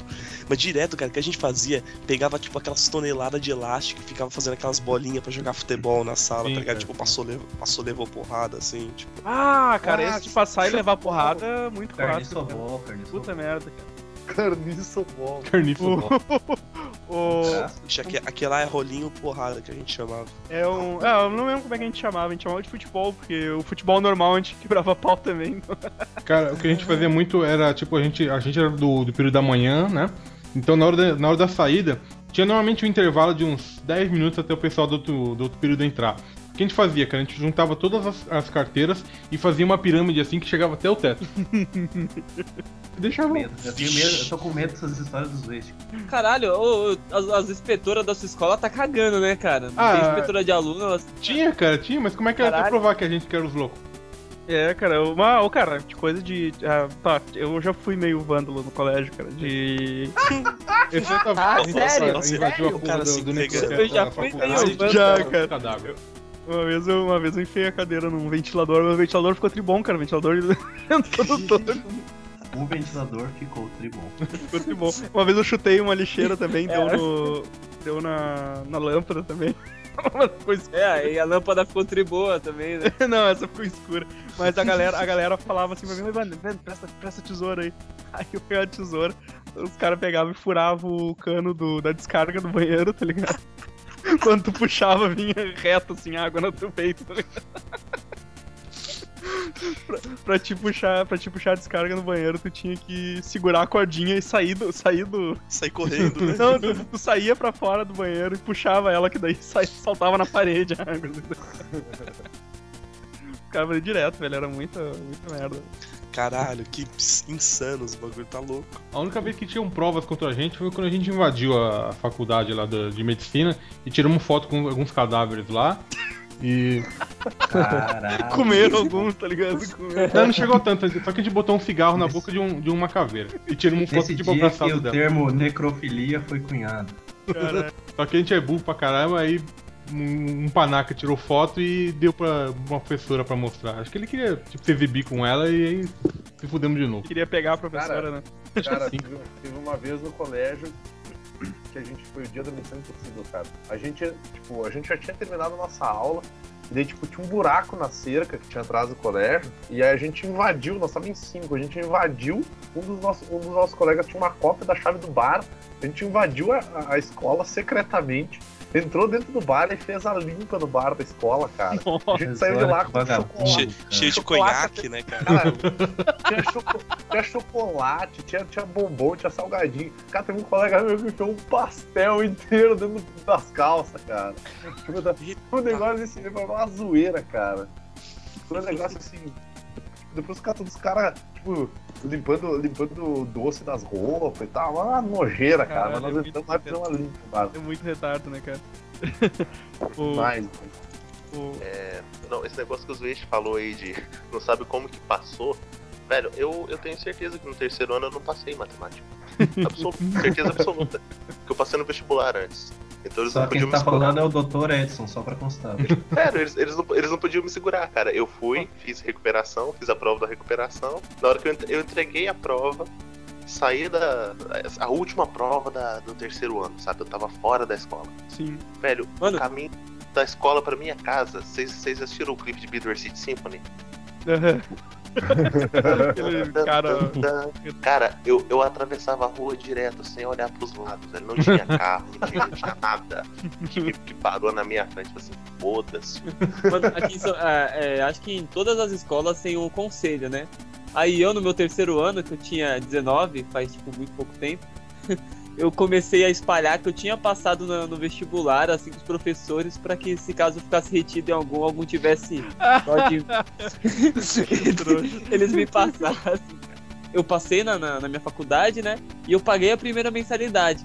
Mas direto, cara, o que a gente fazia, pegava, tipo, aquelas toneladas de elástico e ficava fazendo aquelas bolinhas pra jogar futebol na sala, Sim, tá ligado? cara. Tipo, passou, levou, passou, levou porrada, assim, tipo. Ah, cara, Ah, esse de passar e levar porrada, muito Carniça clássico. cara. bom, carniça Puta merda, cara. Carniça bom. Carnífero. O... Ixi, aque- Aquela é rolinho porrada que a gente chamava. É um. É, eu não lembro como é que a gente chamava, a gente chamava de futebol, porque o futebol normal a gente quebrava pau também. Cara, o que a gente fazia muito era, tipo, a gente, a gente era do, do período da manhã, né? Então na hora da, na hora da saída, tinha normalmente um intervalo de uns 10 minutos até o pessoal do outro, do outro período entrar. O que a gente fazia, cara? A gente juntava todas as, as carteiras e fazia uma pirâmide assim que chegava até o teto. Deixava. Medo. Eu tenho medo, eu tô com medo dessas histórias dos Waste. Caralho, ô, ô, as, as inspetoras da sua escola tá cagando, né, cara? Não Ah, tem inspetora de aluno, elas. Tinha, cara, tinha, mas como é que ela vai Caralho. provar que a gente que era os loucos? É, cara, uma. Ô, cara, de coisa de. ah, tá, eu já fui meio vândalo no colégio, cara. De. Esse já tava- Ah, nossa, sério? invadiu Sério? a O porra cara do, do Eu já fui meio Já, Era um cara. Uma vez, eu, uma vez eu enfiei a cadeira num ventilador, meu ventilador ficou tribom, cara. O ventilador entrou todo. O ventilador ficou tribom. Ficou tribom. Uma vez eu chutei uma lixeira também, deu no. Deu na, na lâmpada também. É, e a lâmpada ficou triboa também, né? Não, essa ficou escura. Mas a galera, a galera falava assim pra mim, mano, presta, presta tesoura aí. Aí eu peguei a tesoura, os caras pegavam e furavam o cano do, da descarga do banheiro, tá ligado? Quando tu puxava, vinha reto assim, água no teu peito, tá ligado? Pra, pra te puxar, pra te puxar a descarga no banheiro, tu tinha que segurar a cordinha e sair do. Sair do... Sair correndo, né? Não, tu, tu saía pra fora do banheiro e puxava ela, que daí sa- saltava na parede a água. Ficava ali direto, velho. Era muita, muita merda. Caralho, que insano esse bagulho, tá louco. A única vez que tinham provas contra a gente foi quando a gente invadiu a faculdade lá da- de medicina e tiramos foto com alguns cadáveres lá. E. Caralho. Comeram alguns, tá ligado? Comeram. Não, não chegou tanto, só que a gente botou um cigarro na boca de, um, de uma caveira. E tiramos foto Nesse tipo dia que o dela. termo necrofilia foi cunhado. Cara, Só que a gente é burro pra caramba, aí um, um panaca tirou foto e deu pra uma professora pra mostrar. Acho que ele queria tipo, se exibir com ela e aí se fudemos de novo. queria pegar a professora, Cara, né? Cara, teve, teve uma vez no colégio que a gente foi o dia da missão impossível, cara. A gente, tipo, a gente já tinha terminado a nossa aula, e daí, tipo, tinha um buraco na cerca que tinha atrás do colégio, e aí a gente invadiu, nós estávamos em cinco, a gente invadiu, um dos nossos, um dos nossos colegas tinha uma cópia da chave do bar, a gente invadiu a, a escola secretamente, entrou dentro do bar e fez a limpa no bar da escola, cara. A gente saiu de lá com Vagabundo, Che- cara. cheio de Chocolate conhaque, né, cara? Cara, tinha, choco- tinha chocolate, tinha, tinha bombom, tinha salgadinho. Cara, teve um colega meu que enfiou um pastel inteiro dentro das calças, cara. Tipo, O negócio desse foi uma zoeira, cara. Foi um negócio assim. Depois os caras, todos os caras, tipo, limpando, limpando o doce das roupas e tal. Uma nojeira, cara. Caralho, Mas é nós muito entramos lá fizemos uma limpa, cara. É muito retardo, né, cara? o, Mas, o- Não, esse negócio que o Zueste falou aí de não sabe como que passou. Velho, eu, eu tenho certeza que no terceiro ano eu não passei em matemática. Absoluta, certeza absoluta. Porque eu passei no vestibular antes. Então eles Só não quem podiam tá me segurar. falando é o Dr. Edson, só pra constar. Sério, eles, eles, não, eles não podiam me segurar, cara. Eu fui, fiz recuperação, fiz a prova da recuperação. Na hora que eu, entre- eu entreguei a prova, saí da. a última prova da- do terceiro ano, sabe? Eu tava fora da escola. Sim. Velho, Mano. o caminho da escola pra minha casa, vocês assistiram o clipe de City Symphony? Aquele cara. Cara, eu, eu atravessava a rua direto, sem olhar pros lados, velho. Não tinha carro, não tinha, não tinha nada que, que parou na minha frente. Tipo assim, foda-se. É, é, acho que em todas as escolas tem um conselho, né? Aí eu, no meu terceiro ano, que eu tinha 19, faz tipo muito pouco tempo, eu comecei a espalhar que eu tinha passado no, no vestibular, assim, com os professores, pra que se caso ficasse retido em algum, algum tivesse dó de- eles me passassem. Eu passei na, na, na minha faculdade, né? E eu paguei a primeira mensalidade.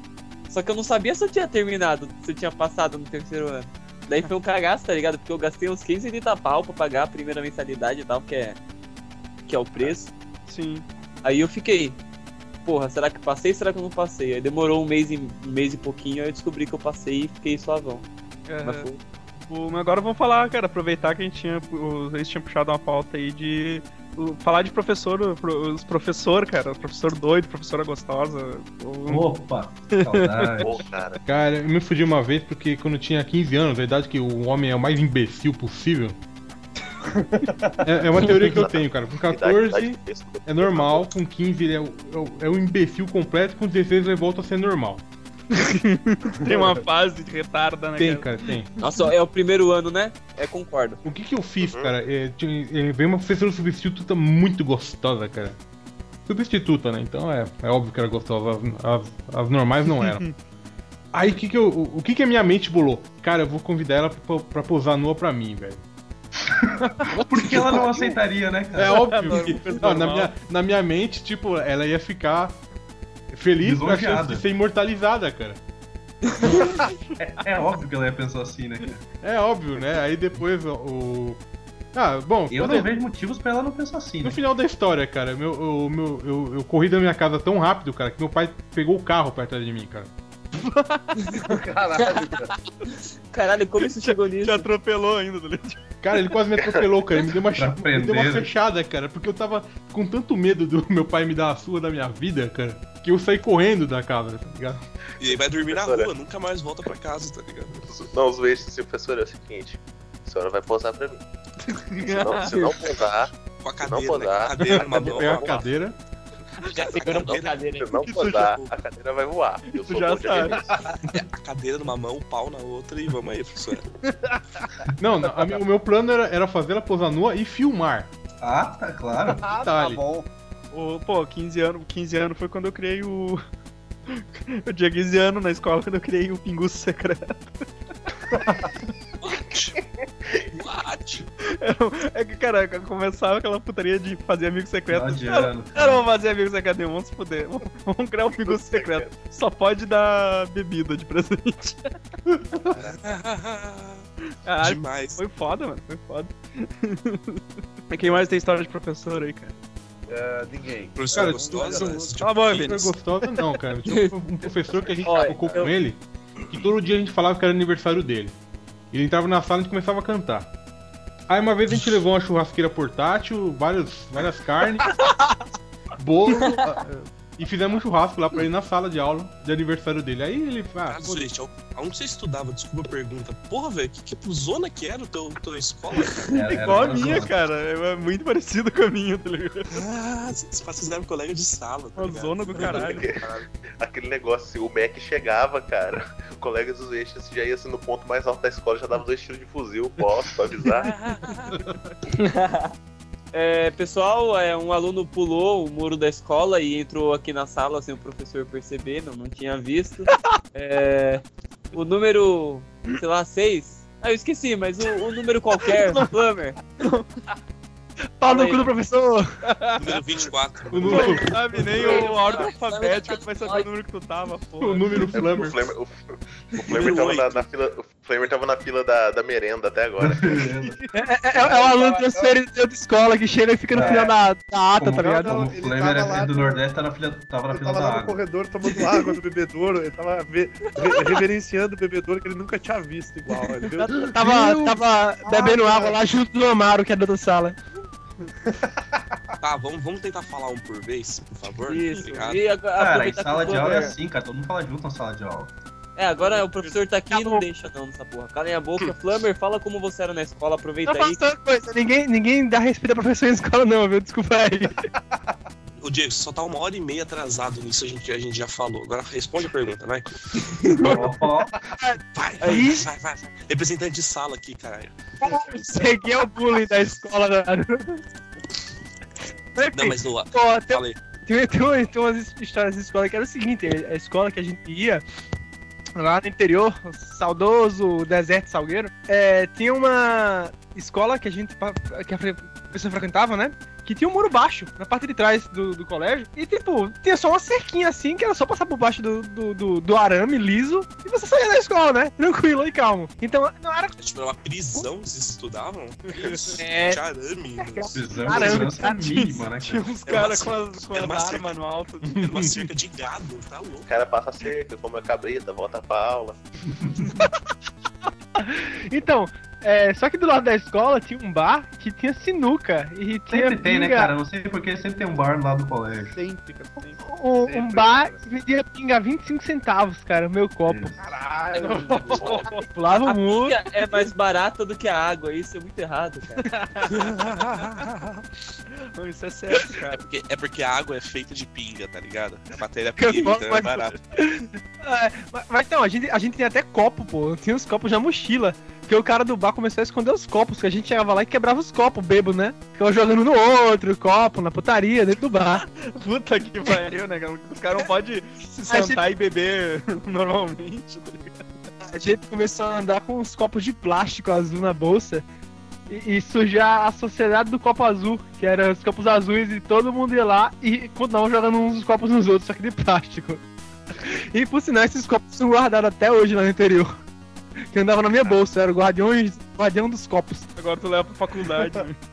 Só que eu não sabia se eu tinha terminado, se eu tinha passado no terceiro ano. Daí foi um cagaço, tá ligado? Porque eu gastei uns 15 de pau pra pagar a primeira mensalidade e tal, que é, que é o preço. Sim. Aí eu fiquei, porra, será que passei? Será que eu não passei? Aí demorou um mês e, um mês e pouquinho, aí eu descobri que eu passei e fiquei suavão. Mas É, foi- mas agora vamos falar, cara, aproveitar que a gente tinha. Eles tinham puxado uma pauta aí de. Falar de professor, os professor, cara, professor doido, professora gostosa. Opa, saudade. Cara. Cara, eu me fudi uma vez porque quando eu tinha 15 anos, a idade que o homem é o mais imbecil possível. É, é uma teoria que eu tenho, cara. Com Idade- 14 idade de texto. é normal, com 15 ele é é é o imbecil completo, com 16 ele volta a ser normal. Tem uma fase de retarda, né? Tem, cara? tem. Nossa, é o primeiro ano, né? É, concordo. O que que eu fiz, cara? É, é, veio uma professora substituta muito gostosa, cara. Substituta, né? Então é, é óbvio que era gostosa. As, as- as normais não eram. Aí que que eu, o, o que que a minha mente bolou? Cara, eu vou convidar ela pra, pra posar nua pra mim, velho. Por que ela não aceitaria, né, cara? É óbvio que. Não, na, minha, na minha mente, tipo, ela ia ficar feliz com a chance de ser imortalizada, cara. É, é óbvio que ela ia pensar assim, né, cara? É óbvio, né? Aí depois o. Ah, bom, Eu não vejo motivos pra ela não pensar assim, No né? final da história, cara, meu, o meu, eu, eu corri da minha casa tão rápido, cara, que meu pai pegou o carro pra trás de mim, cara. Caralho, cara. Caralho, como isso chegou nisso? Te atropelou ainda, tá? Cara, ele quase me atropelou, cara. Ele me deu uma, me deu uma fechada, cara, porque eu tava com tanto medo do meu pai me dar a sua da minha vida, cara, que eu saí correndo da casa, tá ligado? E aí vai dormir na rua, nunca mais volta pra casa, tá ligado? Não, os assim, professor, é o seguinte. A senhora vai posar pra mim. Se não, se não posar, Com a Se não cadeira, né? Com a cadeira numa mão. Pegar a vamos lá. cadeira. Já segurando a cadeira, se não posar, a cadeira vai voar. Eu Tu sou já sabe. A cadeira numa mão, o pau na outra e vamos aí, professor. Não, não, a mi- o meu plano era, era fazer ela posar nua e filmar. Ah, tá claro. Ah, tá bom. O, pô, 15 anos, 15 anos foi quando eu criei o. Eu tinha 15 anos na escola quando eu criei o Pinguço Secreto. What? É que, cara, começava aquela putaria de fazer amigo secreto. Final de Cara, vamos fazer amigo secreto, vamos se fuder. Vamos, vamos criar um Pinguço Secreto. Só pode dar bebida de presente. Caralho, Demais. foi foda, mano, foi foda. E Quem mais tem história de professor aí, cara? É, ninguém. Professora Cara, gostosa, eu- né? Esse tipo Vinícius. Super gostosa, não, cara. Tinha um professor que a gente Olha, eu- com ele, que todo dia a gente falava que era aniversário dele. Ele entrava na sala e a gente começava a cantar. Aí uma vez a gente levou uma churrasqueira portátil, várias, várias carnes, bolo, e fizemos um churrasco lá pra ele na sala de aula de aniversário dele. Aí ele ah, Ah, gente, aonde você estudava? Desculpa a pergunta. Porra, velho, que, que zona que era o teu, tua escola, cara? Era- era Igual a minha, zona. cara. É muito parecido com a minha, tá ligado? Ah, vocês fizeram colega de sala, tá Uma ligado? zona do caralho. Aquele negócio assim, o Mac chegava, cara. O colega dos eixos já ia assim, no ponto mais alto da escola, já dava dois tiros de fuzil, posso, pra avisar. É, pessoal, é, um aluno pulou o muro da escola e entrou aqui na sala sem o professor perceber, não, não tinha visto. É, o número, sei lá, 6. Ah, eu esqueci, mas o, o número qualquer, Plummer. Pau no cu do professor. Número 24. Tu não sabe nem o a ordem alfabética, tu vai saber o número que tu tava, pô. O número O Flammer. Flamer, o, o Flamer tava na, na fila. O Flamer tava na fila da, da merenda até agora. É, é, é o aluno transferido de outra escola que chega e fica no É. final da, da ata, Como, tá ligado? como o Ele Flamer tava é do no- Nordeste, tá na fila, tava na Ele fila tava da lá no água. corredor tomando água do bebedouro, ele tava ve- re- reverenciando o bebedouro que ele nunca tinha visto igual. Ele viu- Tava, tava bebendo água lá junto do Amaro, que é da outra sala. Tá, vamos, vamos tentar falar um por vez, por favor. Isso. Obrigado. E agora, Cara, em sala de aula é Flammer- assim, cara. Todo mundo fala junto na sala de aula. É, agora o professor tá aqui e não bom. deixa não nessa porra. Calem a boca. Flammer, fala como você era na escola, aproveita Não aí. coisa. Ninguém, ninguém dá respeito a professor em escola, não, viu? Desculpa aí. O Diego, só tá uma hora e meia atrasado nisso, a gente, a gente já falou. Agora responde a pergunta, vai. Vai, vai, vai, vai. Representante de sala aqui, caralho. Peguei o bullying da escola. Da... Não, mas no. Pô, tem, tem, tem, umas- tem umas histórias de escola que era o seguinte: a escola que a gente ia lá no interior, saudoso deserto Salgueiro, é, tinha uma escola que a gente que a pessoa frequentava, né? Que tinha um muro baixo na parte de trás do, do colégio. E, tipo, tinha só uma cerquinha assim, que era só passar por baixo do, do, do, do arame liso e você saía da escola, né? Tranquilo e calmo. Então, não era. Tipo, era uma prisão que vocês estudavam? Isso, É. de arame. Prisão Caramba, de segurança mínima, né, Tinha uns caras com as, com cerca- armas no alto. Era uma cerca de gado, tá louco. O cara passa cerca, come a cabrita, volta pra aula. Então, é, só que do lado da escola tinha um bar que tinha sinuca. E tinha Sempre tem, né, pinga- cara? Não sei porque sempre tem um bar lá do colégio. Sempre, cara, sempre. Um, um bar cara. que vendia pinga a 25 centavos, cara, o meu copo. Isso. Caralho! Pulava A o muro. pinga é mais barata do que a água, isso é muito errado, cara. Isso é sério, É cara. porque, é porque a água é feita de pinga, tá ligado? A matéria-prima, então é mais- barato. É, mas, mas então, a gente, a gente tinha até copo, pô. Tinha os copos na mochila. Porque o cara do bar começou a esconder os copos, que a gente chegava lá e quebrava os copos, bebo, né? Ficava jogando no outro, copo, na putaria, dentro do bar. Puta que pariu, né, cara? Os caras não podem se sentar e beber normalmente, tá ligado? A gente começou a andar com uns copos de plástico azul na bolsa. E, e sujar a sociedade do copo azul, que eram os copos azuis, e todo mundo ia lá e continuava jogando uns copos nos outros, só que de plástico. E por sinal, esses copos são guardados até hoje lá no interior. Que andava na minha bolsa, era o guardiões, guardião dos copos. Agora tu leva pra faculdade, né?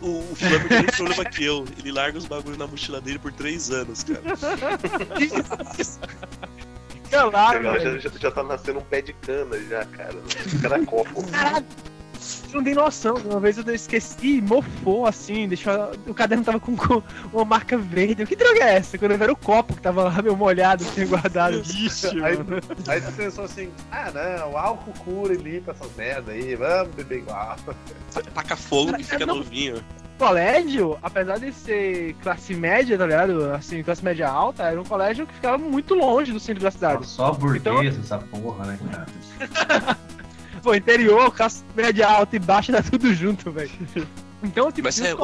O, o Flamengo tem o problema que eu. Ele larga os bagulhos na mochila dele por três anos, cara. Fica lá, Legal, velho. já, já, já tá nascendo um pé de cana já, cara. Cada copo. Você não tem noção. Uma vez eu esqueci, mofou assim, deixou. O caderno tava com, com uma marca verde. Que droga é essa? Quando eu era o copo que tava lá meio molhado, tinha guardado. Ixi, Aí, mano. aí você pensou assim, ah não, álcool cura e limpa essas merda aí, vamos beber igual. Taca fogo que fica novinho. colégio, apesar de ser classe média, tá ligado? Assim, classe média alta, era um colégio que ficava muito longe do centro da cidade. Só burguês essa porra, né, cara? Pô, interior, classe média alta e baixa, tá tudo junto, velho. Então, tipo, Mas é,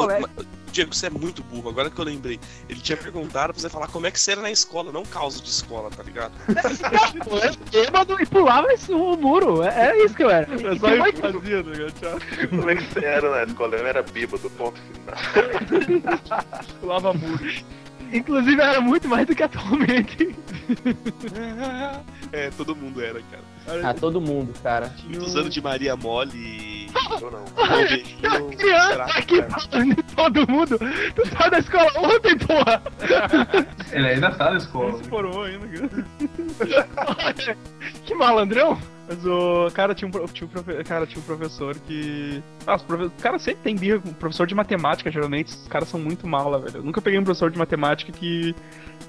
Diego, você é muito burro. Agora que eu lembrei. Ele tinha perguntado pra você falar como é que você era na escola, não causa de escola, tá ligado? Eu bêbado e pulava esse, o muro. É- Era isso que eu era. É só isso que fazia, tá ligado? Tchau. Como é que você era na escola? Eu era bêbado, ponto final. Pulava muro. Inclusive, era muito mais do que atualmente. É, todo mundo era, cara. Ah, todo mundo, cara. Muitos anos de Maria Mole e. Eu não. Rogerinho, Criança aqui cara. falando de todo mundo. Tu saiu da escola ontem, porra. Ele ainda tá na escola. Não se formou ainda, cara. que malandrão. Mas o cara tinha um, tinha um, cara, tinha um professor que. Ah, profe... O cara sempre tem birra professor de matemática, geralmente. Os caras são muito mala, velho. Eu nunca peguei um professor de matemática que.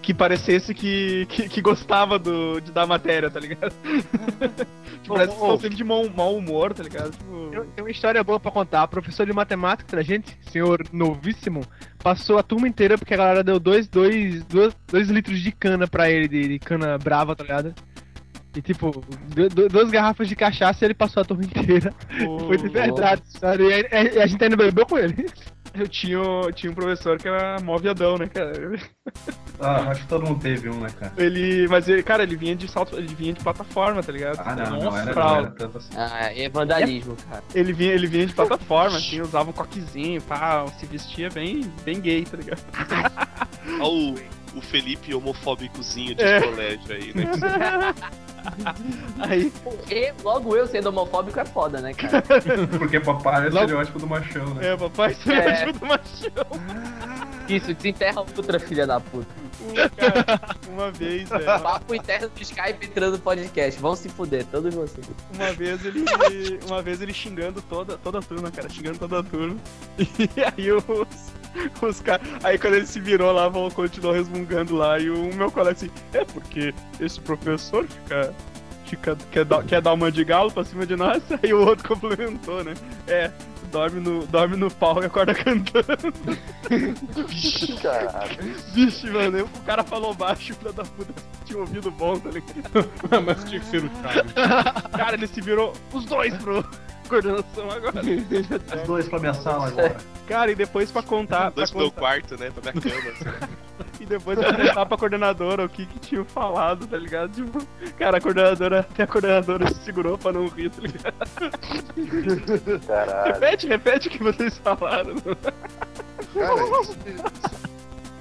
que parecesse que, que, que gostava do, de dar matéria, tá ligado? tipo, parece que sempre de mau, mau humor, tá ligado? Tipo. Eu tenho uma história boa pra contar. Professor de matemática da gente, senhor novíssimo, passou a turma inteira porque a galera deu dois, dois, dois, dois litros de cana pra ele, de, de cana brava, tá ligado? E tipo, duas garrafas de cachaça e ele passou a turma inteira. Foi de verdade, sabe? E a, gente ainda bebeu com ele. Eu tinha, tinha um professor que era mó viadão, né, cara? Ah, acho que todo mundo teve um, né, cara? Ele. Mas ele, cara, ele vinha de salto, ele vinha de plataforma, tá ligado? Ah, não, não Nossa, era, pra não era tanto assim. Ah, é vandalismo, cara. Ele vinha, ele vinha de plataforma, assim, usava um coquezinho, pá, se vestia bem, bem gay, tá ligado? Olha o, Felipe homofóbicozinho de É. colégio aí, né? Aí, E logo eu sendo homofóbico é foda, né, cara? Porque papai é o estereótipo do machão, né? é, papai, É. é. do machão. Isso, desenterra outra filha da puta. Uma, cara, uma vez, velho. Papo interno do Skype entrando no podcast. Vão se fuder, todos vocês. Uma vez ele. Uma vez ele xingando toda, toda a turma, cara, xingando toda a turma. E aí os. Os caras. Aí quando ele se virou lá, vão- continuou resmungando lá. E o meu colega assim, é porque esse professor fica. Fica, quer, dar, quer dar uma de galo pra cima de nós, aí o outro complementou, né? É, dorme no, dorme no pau e acorda cantando. Caralho. Vixe, mano, o cara falou baixo, filho da puta, tinha ouvido bom, tá ligado? Mas tinha que ser o Chaves. Cara, ele se virou os dois pro coordenação agora. Os dois pra minha sala agora. Cara, e depois pra contar. Pra Dois pro meu quarto, né? Pra minha cama. assim. e depois pra contar pra coordenadora o que que tinha falado, tá ligado? Tipo, cara, a coordenadora, até a coordenadora se segurou pra não rir, tá ligado? Caralho. Repete, repete o que vocês falaram. Cara, isso me, isso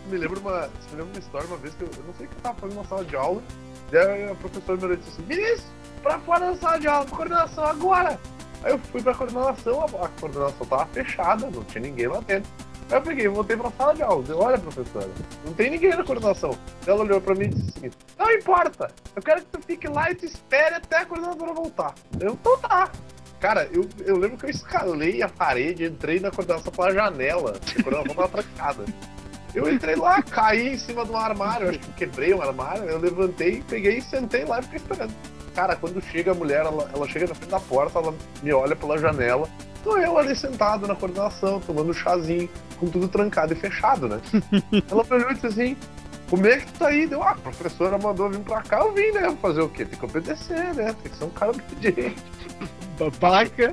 me lembra uma. Me lembra uma história uma vez que eu, eu não sei o que eu tava fazendo na sala de aula. Daí a professora me disse assim, Vinícius, pra fora da sala de aula, pra coordenação agora! Aí eu fui pra coordenação, a, coordenação tava fechada, não tinha ninguém lá dentro. Aí eu peguei e voltei pra sala de aula. Deu, olha, professora, não tem ninguém na coordenação. Ela olhou pra mim e disse seguinte: Não importa, eu quero que tu fique lá e tu espere até a coordenadora voltar. Eu, então tá. Cara, eu, eu lembro que eu escalei a parede, entrei na coordenação pela janela, a coordenação tava trancada. Eu entrei lá, caí em cima de um armário, acho que quebrei um armário, eu levantei, peguei, sentei lá e fiquei esperando. Cara, quando chega a mulher, ela, ela chega na frente da porta, ela me olha pela janela, tô eu ali sentado na coordenação, tomando um chazinho, com tudo trancado e fechado, né? ela me olhou e disse assim, como é que tu tá aí? Deu, ah, a professora mandou vir pra cá, eu vim, né? Fazer o quê? Tem que obedecer, né? Tem que ser um cara obediente. Babaca.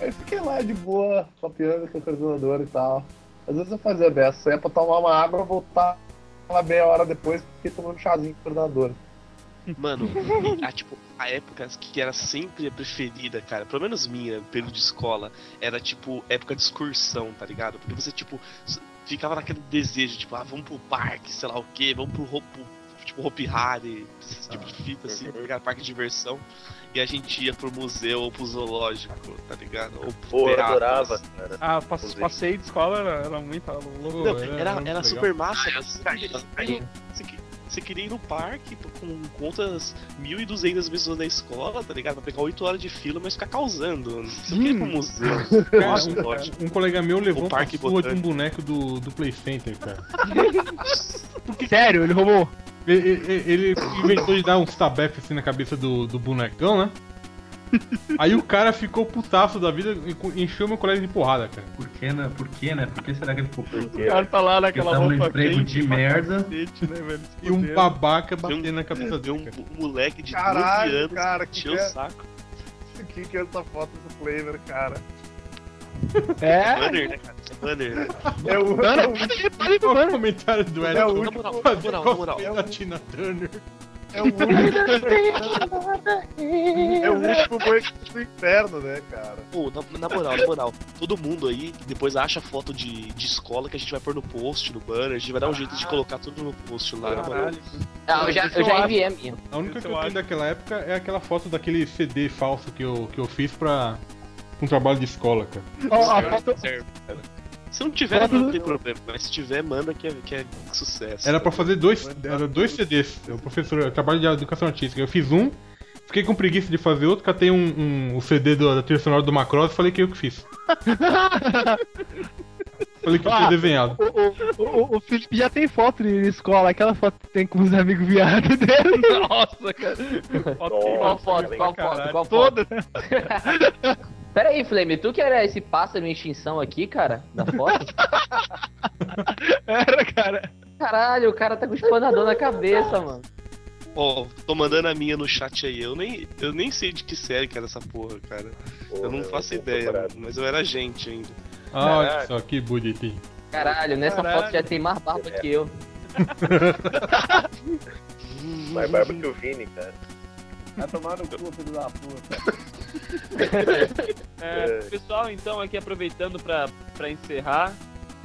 Aí fiquei lá de boa, papeando com a coordenadora e tal. Às vezes eu fazia dessa, saía pra tomar uma água, voltar lá meia hora depois, fiquei tomando um chazinho com a coordenadora. Mano, a, tipo, a época que era sempre a preferida, cara, pelo menos minha, período de escola, era tipo época de excursão, tá ligado? Porque você, tipo, ficava naquele desejo, tipo, ah, vamos pro parque, sei lá o quê, vamos pro, ro- pro tipo, Hopi Hari, esse tipo de fita, assim, tá ligado? Parque de diversão. E a gente ia pro museu ou pro zoológico, tá ligado? Ou pro Pô, eu adorava, cara. Ah, passe- passeio de escola era, era muito louco. Não, era, muito era legal. super massa, mas você queria, ir no parque com contas 1.200 pessoas da escola, tá ligado? Pra pegar 8 horas de fila, mas ficar causando. Você queria ir pro museu. Cara, Nossa, um, ótimo. um colega meu levou O uma Parque surra de um boneco do, do Play Center, cara. Sério, ele roubou. Ele, inventou de dar uns tabef assim na cabeça do, do bonecão, né? Aí o cara ficou putaço da vida e encheu meu colega de porrada, cara. Por que, né? Por que, né? Por que será que ele ficou puto? O cara tá lá naquela roupa emprego quente, de merda. cacete, né, velho? E um babaca batendo na cabeça um, dele, cara. um moleque de Caralho, 12 anos cara, que encheu o que é? saco. Que que é essa foto do Flavor, cara? É? Banner, né, cara? É banner, né? É o, Mano, é o, o comentário do é Eric. o Na único, moral, na moral, na moral. Tina Turner. é o é o último banheiro do inferno, né, cara? Pô, na, na moral, na moral, todo mundo aí depois acha foto de, de escola que a gente vai pôr no post, no banner, a gente vai dar um jeito de colocar tudo no post lá, na moral. Ah, eu já, eu já enviei a minha. A única que eu tenho daquela época é aquela foto daquele CD falso que eu, que eu fiz pra um trabalho de escola, cara. Ó, a foto, serve, cara. Se não tiver, não tem problema, mas se tiver, manda que é, que é sucesso. Era pra fazer dois, era dois CDs. O professor, eu trabalho de educação artística. Eu fiz um, fiquei com preguiça de fazer outro, catei um, um, o CD do, da trilha sonora do Macross e falei que eu que fiz. falei que eu tinha Ah. desenhado. O, o, o, o Felipe já tem foto de escola, aquela foto que tem com os amigos viados dele. Nossa, cara. Qual foto? Qual foto? Qual foto? Toda. Pera aí, Flame, tu que era esse pássaro em extinção aqui, cara? Da foto? Era, cara. Caralho, o cara tá com espanador na cabeça, mano. Ó, tô mandando a minha no chat aí. Eu nem, eu nem sei de que série que era essa porra, cara. eu não faço ideia, mas eu era gente ainda. Ah, olha só que bonitinho. Caralho, nessa Caralho. foto já tem mais barba que eu. Mais barba que o Vini, cara. Vai tomar no cu, filho da puta. É, pessoal, então, aqui aproveitando pra pra encerrar,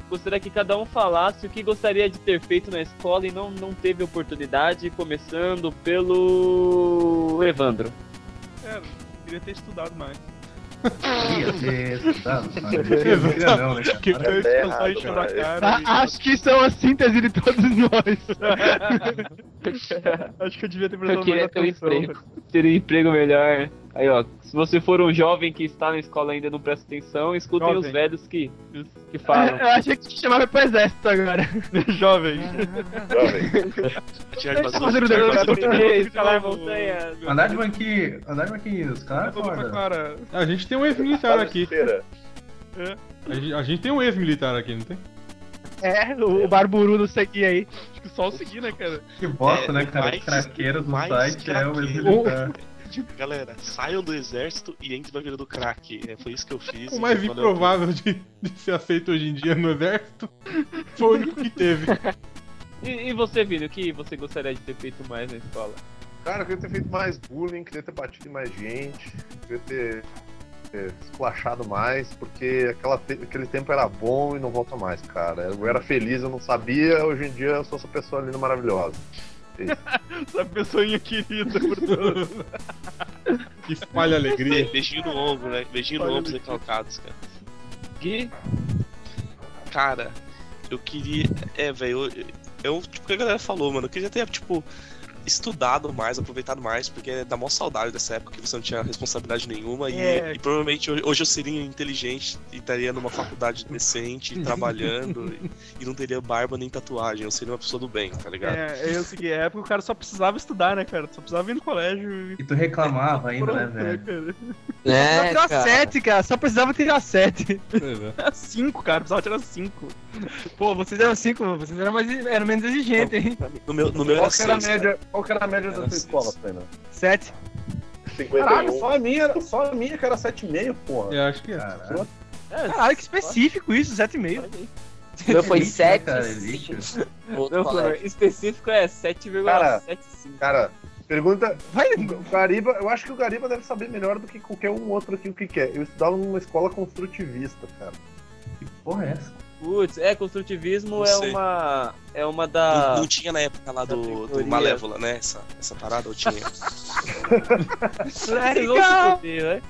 gostaria que cada um falasse o que gostaria de ter feito na escola e não, não teve oportunidade, começando pelo Evandro. É, queria ter estudado mais. Queria ter estudado, mas não queria não, né? Que eu errado, cara. cara. Ah, acho que isso é uma síntese de todos nós. acho que eu devia ter Eu prestado mais queria ter um atenção. emprego. Ter um emprego melhor. Aí, ó, se você for um jovem que está na escola e ainda não presta atenção, escutem Jovem. os velhos que, que falam. Eu achei que te chamava pro exército agora. Jovem. Montanha. Andar de banquinho, andar de banquinho, os caras é. A gente tem um ex-militar aqui. Esteira. A gente, a gente tem um ex-militar aqui, não tem? É, o, o Barburu não seguia aí. Acho que só o seguir, né, cara? Que bosta, É, né, cara? Os craqueiros do mais site é o craqueiro. Galera, saiam do exército e entrem na vida do crack. É, foi isso que eu fiz. O mais improvável de, de ser aceito hoje em dia no exército foi o único que teve. E, e você, Vini, o que você gostaria de ter feito mais na escola? Cara, eu queria ter feito mais bullying, queria ter batido em mais gente, queria ter, esculachado mais, porque aquela te- aquele tempo era bom e não volta mais, cara. Eu era feliz, eu não sabia, hoje em dia eu sou essa pessoa linda maravilhosa. É. Essa pessoinha querida por todos. Que espalha alegria. Beijinho no ombro, né? Beijinho no Olha ombro, recalcados, cara. Gui? Cara, eu queria. É, velho, eu. Tipo, o que a galera falou, mano. Eu queria ter, tipo, estudado mais, aproveitado mais, porque dá mó saudade dessa época que você não tinha responsabilidade nenhuma. e- É. E, provavelmente hoje, eu seria inteligente e estaria numa faculdade decente, trabalhando, e, e não teria barba nem tatuagem. Eu seria uma pessoa do bem, tá ligado? É, eu segui a época o cara só precisava estudar, né, cara? Só precisava ir no colégio E tu reclamava ainda, né, Pronto, né, velho? cara? É, Só tirar cara. 7, cara. Só precisava tirar 7. Era 5, cara. Precisava tirar 5. Pô, vocês eram 5, vocês eram, mais, eram menos exigentes, hein? No meu, no meu era que era a seis, média, qual que era a média da Era tua seis. escola, Pena? 7. 51. Caralho, só a minha, só a minha que era 7,5, porra. Eu acho que é. Caralho. Caralho, que específico isso, 7,5. O meu foi Elite, né, 7. cara? Elite. Outro Não, colégio. específico é 7,75. Cara, pergunta. Vai, O Gariba, eu acho que o Gariba deve saber melhor do que qualquer um outro aqui o que, que é. Eu estudava numa escola construtivista, cara. Que porra é essa? Putz, é, construtivismo Não é sei. uma. É uma Não, da. não tinha na época lá do, do. Malévola, né? Essa, essa parada eu tinha. Vocês vão se fuder, né?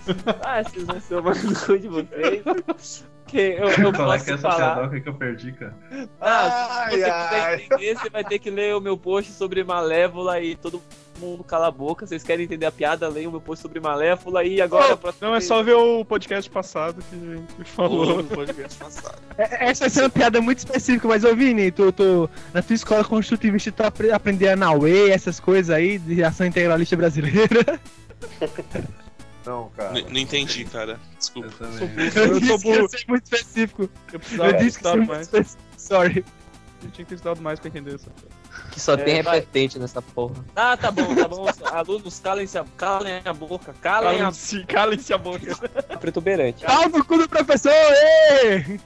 Ah, vocês vão ser o mais no cu de vocês. Que eu, eu Qual é que é posso essa falar. piadoca que eu perdi, cara? Ah, se você Ai, quiser ai. entender, você vai ter que ler o meu post sobre Malévola e todo mundo cala a boca. Vocês querem entender a piada, leiam o meu post sobre Malévola e agora. próxima Não, é só ver o podcast passado que a gente falou. no podcast passado. É- Essa vai ser uma piada muito específica, mas ô Vini, tu, tu, na tua escola construtivista tu apre- aprender a Naue, essas coisas aí, de ação integralista brasileira. Não, cara. N- Não entendi, cara. Desculpa. Eu também. Eu, Eu disse sou que ia burro. ser muito específico. Eu precisava Eu disse que mais. Sorry. Eu tinha que ter estudado mais pra entender isso. Que só tem É, vai. repetente nessa porra. Ah, tá bom, tá bom. Alunos, calem-se a, calem a boca, calem a Calem-se calem-se a boca. protuberante. Pau no cu do professor! ê!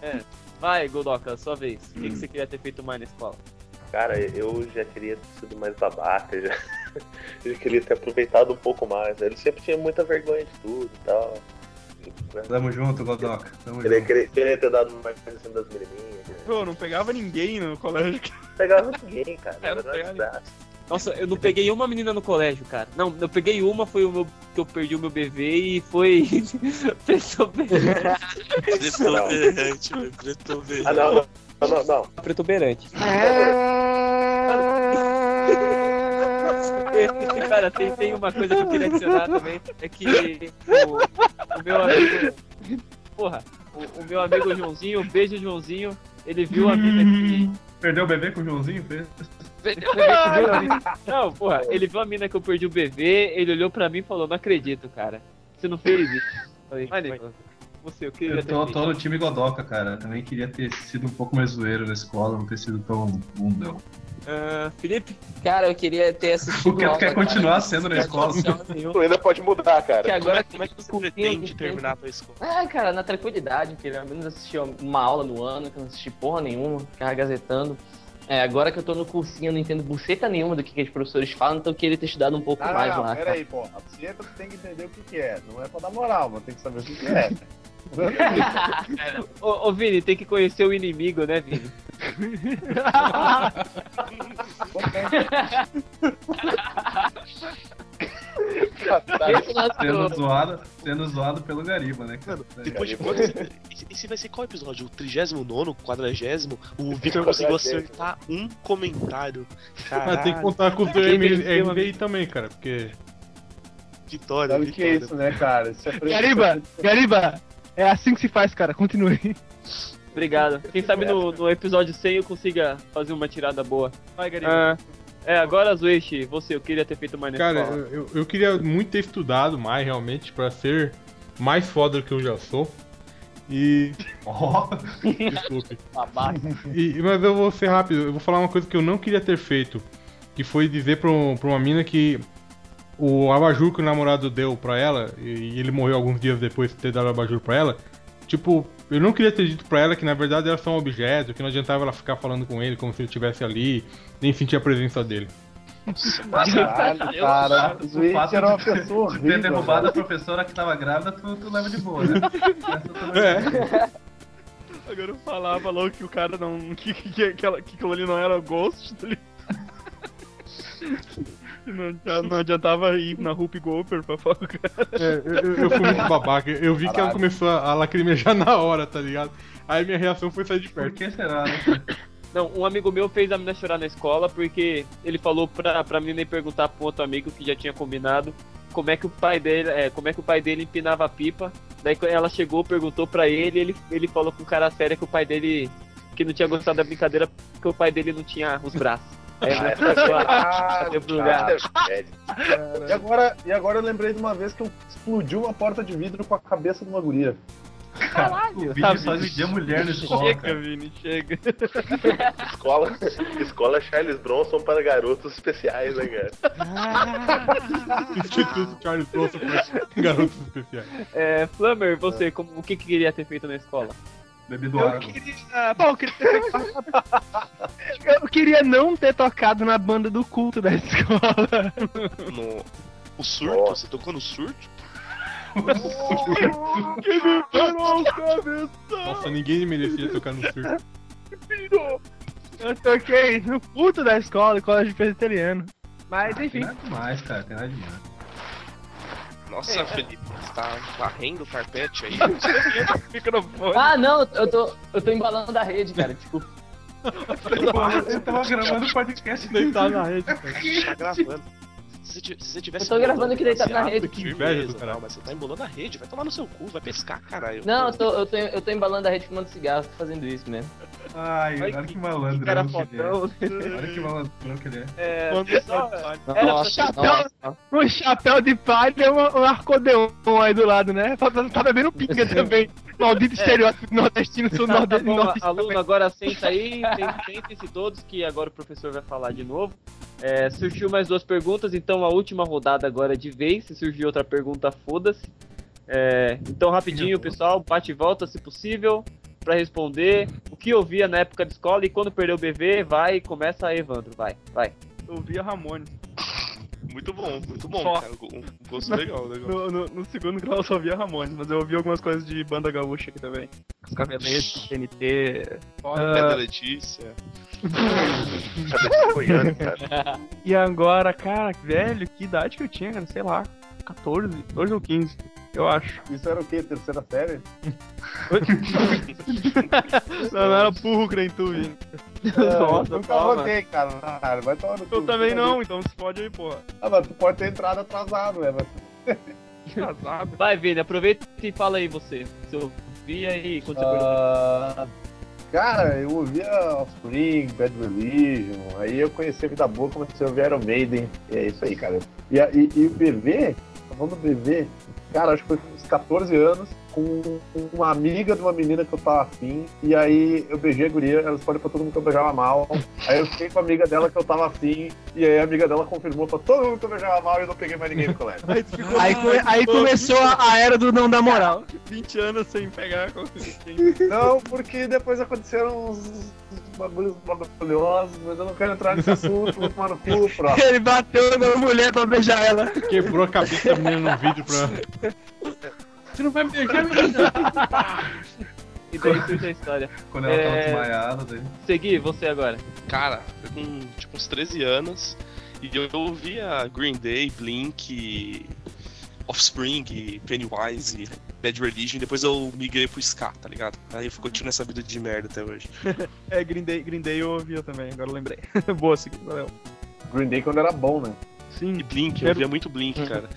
Vai, Godoka, sua vez. O que, que você queria ter feito mais na escola? Cara, eu já queria ter sido mais babaca, já, eu já queria ter aproveitado um pouco mais. Ele sempre tinha muita vergonha de tudo e tal. Tamo junto, Godoka. Tamo Queria, junto. queria, queria ter dado mais em cima das menininhas. né? Pô, não pegava ninguém no colégio. Não pegava ninguém, cara. É, não pegava. Nossa, eu não peguei uma menina no colégio, cara. Não, eu peguei uma, foi o meu que eu perdi o meu bebê e foi. Preto Preto-berrante, velho. Preto-berrante. Ah, não, não, não, não. não. Protuberante. Cara, tem, tem uma coisa que eu queria adicionar também. É que o, o meu amigo. Porra, o, o meu amigo Joãozinho, beijo Joãozinho, ele viu a mina que. Perdeu o bebê com o Joãozinho? Fez? Não, porra, ele viu a mina que eu perdi o bebê, ele olhou pra mim e falou, não acredito, cara. Você não fez isso. Falei, "Mano, Você, eu queria Eu tô, tô no time Godoka, cara. Também queria ter sido um pouco mais zoeiro na escola, não ter sido tão bundão. Ah, Felipe? Cara, eu queria ter assistido. O que aula, quer cara. continuar sendo na escola? Tu ainda pode mudar, Que cara. agora Como é que você pretende que terminar a tua escola? Ah, cara, na tranquilidade, ao menos assistir uma aula no ano, que eu não assisti porra nenhuma, ficava gazetando. É, agora que eu tô no cursinho, eu não entendo buceta nenhuma do que, que os professores falam, então eu queria ter estudado um pouco Não, mais não, lá. não, cara. peraí, porra. A buceta tu tem que entender o que, que é. Não é pra dar moral, mas tem que saber o que, que é. Ô, ô, Vini, tem que conhecer o inimigo, né, Vini? Sendo zoado, sendo zoado pelo Gariba, né, cara? Depois de quantos. Esse- Esse vai ser qual episódio? O 39, 40? O Victor conseguiu acertar um comentário. Caralho, tem que contar com o MD aí também, cara, porque. vitória, Sabe o que é vitória. isso, né, cara? Isso é Gariba, Gariba, é assim que se faz, cara. Continue. Obrigado. Quem sabe no, no episódio 100 eu consiga fazer uma tirada boa. Vai, Gariba. Ah, é, agora, Zueishi, você, eu queria ter feito mais nessa Cara, eu, eu- eu queria muito ter estudado mais, realmente, pra ser mais foda do que eu já sou. E. Ó, Desculpe. E- mas eu vou ser rápido, eu vou falar uma coisa que eu não queria ter feito. Que foi dizer pra, um- pra uma mina que o abajur que o namorado deu pra ela, e, ele morreu alguns dias depois de ter dado o abajur pra ela, tipo, eu não queria ter dito pra ela que na verdade era só um objeto, que não adiantava ela ficar falando com ele como se ele estivesse ali, nem sentir a presença dele. Caralho, cara. O fato era uma de- pessoa de ter horrível. derrubado a professora que tava grávida, tu, tu leva de boa, né? É. Agora eu falava, falou que o cara não. que, que, que, aquela- que aquilo ali não era Ghost, tá ligado? Não, não adiantava ir na Rupi Gopher pra falar com o cara. É, eu, eu- fui muito babaca, eu vi que ela Caralho. começou a, lacrimejar na hora, tá ligado? Aí minha reação foi sair de Por perto. que será, né? Não, um amigo meu fez a menina chorar na escola porque ele falou pra, pra menina ir perguntar um outro amigo que já tinha combinado como é que o pai dele, é, como é que o pai dele empinava a pipa. Daí quando ela chegou, perguntou pra ele, ele, ele falou com cara séria que o pai dele que não tinha gostado da brincadeira porque o pai dele não tinha os braços. Ah, pro lugar. É, E agora, e agora eu lembrei de uma vez que eu explodi uma porta de vidro com a cabeça de uma guria. O vídeo só dividia mulher na escola, Chega, cara. Vini, chega. escola, escola Charles Bronson para garotos especiais, né, cara? Instituto Charles Bronson para garotos especiais. É, Flammer, você, como, o que, que queria ter feito na escola? Bebido Eu água. queria. Pô, eu queria... eu queria não ter tocado na banda do culto da escola. No... O surto? Nossa. Você tocou no surto? Que me parou a cabeça! Nossa, ninguém merecia tocar no circo. Eu toquei no culto da escola, colégio presbiteriano. Mas Tem enfim. nada demais, cara. Tem nada demais. Nossa, Felipe, você tá varrendo o carpete aí? Microfone. Ah, não, eu tô, eu tô embalando da rede, cara. Desculpa. Eu tava gravando o podcast Deitar na rede, cara. tá gravando. Se você se você tivesse Eu tô gravando aqui deitado na rede. Que inveja do caralho. mas você tá embolando a rede, vai tomar no seu cu, vai pescar, caralho. Não, eu tô, eu tô, eu tô embalando da rede fumando cigarro, tô fazendo isso mesmo. Ai, Ai, olha que que malandrão Cara que ele é. fodão. Olha que malandrão que ele é. É, só- Era Nossa, chapéu. nossa. Um chapéu de palha e um, um arcodeon aí do lado, né? Tá, tá bebendo pinga também. Maldito estereótipo nordestino, sou Tá, tá nordestino. nordestino aluno, também. agora senta aí, sen- sentem-se todos, que agora o professor vai falar de novo. É, surgiu mais duas perguntas, então a última rodada agora de vez. Se surgir outra pergunta, foda-se. É, então, rapidinho, pessoal, bate e volta, se possível, pra responder o que ouvia na época de escola e quando perdeu o BV, vai, começa aí, Evandro, vai, vai. Eu via Ramones. Muito bom, muito bom, Só. cara. Um gosto legal, legal. No, no- no segundo grau eu só via Ramones, mas eu ouvi algumas coisas de banda gaúcha aqui também. Os Caveletes, TNT. Pedra Letícia. E agora, cara, velho, que idade que eu tinha, cara? Sei lá, 14, 14 ou 15, eu acho. Isso era o quê? Terceira série? Não, não era burro, Crentu, Vini. Nossa, Nunca toma. votei, cara. Cara, vai tomar no. Eu também não, então se pode aí, porra. Ah, mas tu pode ter entrado atrasado, né? Mas... Casado. Vai, Vini, aproveita e fala aí você. Se eu ouvia e quando você perdeu. Cara, eu ouvia Offspring, Bad Religion, aí eu conheci a Vida Boa, comecei a ouvir Iron Maiden, e é isso aí, cara. E, e, e o PV, falando do bebê, cara, acho que foi uns 14 anos, com uma amiga de uma menina que eu tava afim, e aí eu beijei a guria, ela escolheu pra todo mundo que eu beijava mal, aí eu fiquei com a amiga dela que eu tava afim, e aí a amiga dela confirmou pra todo mundo que eu beijava mal e eu não peguei mais ninguém no colégio. Aí, aí come- aí começou a, a era do não dar moral. 20 anos sem pegar com Não, porque depois aconteceram uns, bagulhos maravilhosos, mas eu não quero entrar nesse assunto, vou tomar no cu, próximo. Ele bateu na mulher pra beijar ela. Quebrou a cabeça da menina no vídeo pra. Você não vai me beijar, menina? E daí surge a história. Quando ela tava É, desmaiada, daí. Segui, você agora. Cara, foi com tipo uns 13 anos e eu ouvia Green Day, Blink, Offspring, Pennywise, Bad Religion, depois eu migrei pro ska, tá ligado? Aí eu continuo nessa vida de merda até hoje. É, Green Day, Green Day eu ouvia também, agora eu lembrei. Boa, Segui, valeu. Green Day quando era bom, né? Sim. E Blink, eu ouvia muito Blink, cara.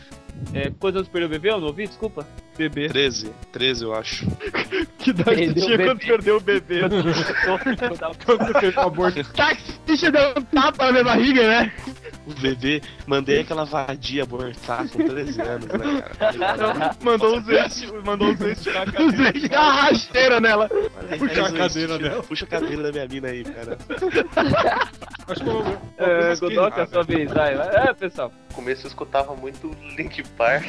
É, quantos anos perdeu o bebê? Eu não ouvi, desculpa. Bebê. 13, 13 eu acho. Que idade Perdeu tinha quando perdeu o bebê? Quando fez o aborto. Taxista deu um tapa na minha barriga, né? O bebê, mandei aquela vadia abortar com 13 anos, né, cara? Tá mandou os ex, mandou os ex tirar a cadeira. Dá uma rasteira nela. Puxa a cadeira dela. Puxa a cadeira da minha mina aí, cara. Acho que eu. É, Godoka, sua vez, vai. É, pessoal. No começo eu escutava muito Link Park,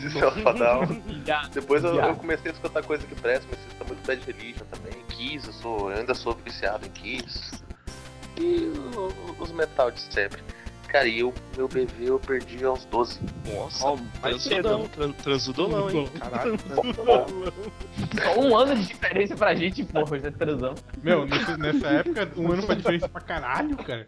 System of a Down. Já. Depois eu, eu comecei a escutar coisa que presta, comecei a escutar muito Bad Religion também. Kiss, eu, sou, eu ainda sou viciado em Kiss. E os metal de sempre. Cara, e eu, meu bebê eu perdi aos 12. Nossa, mais transudão, tran- transudolão, hein? Caralho. Só um ano de diferença pra gente, porra, já transamos. Meu, nesse- nessa época, um ano faz diferença pra caralho, cara.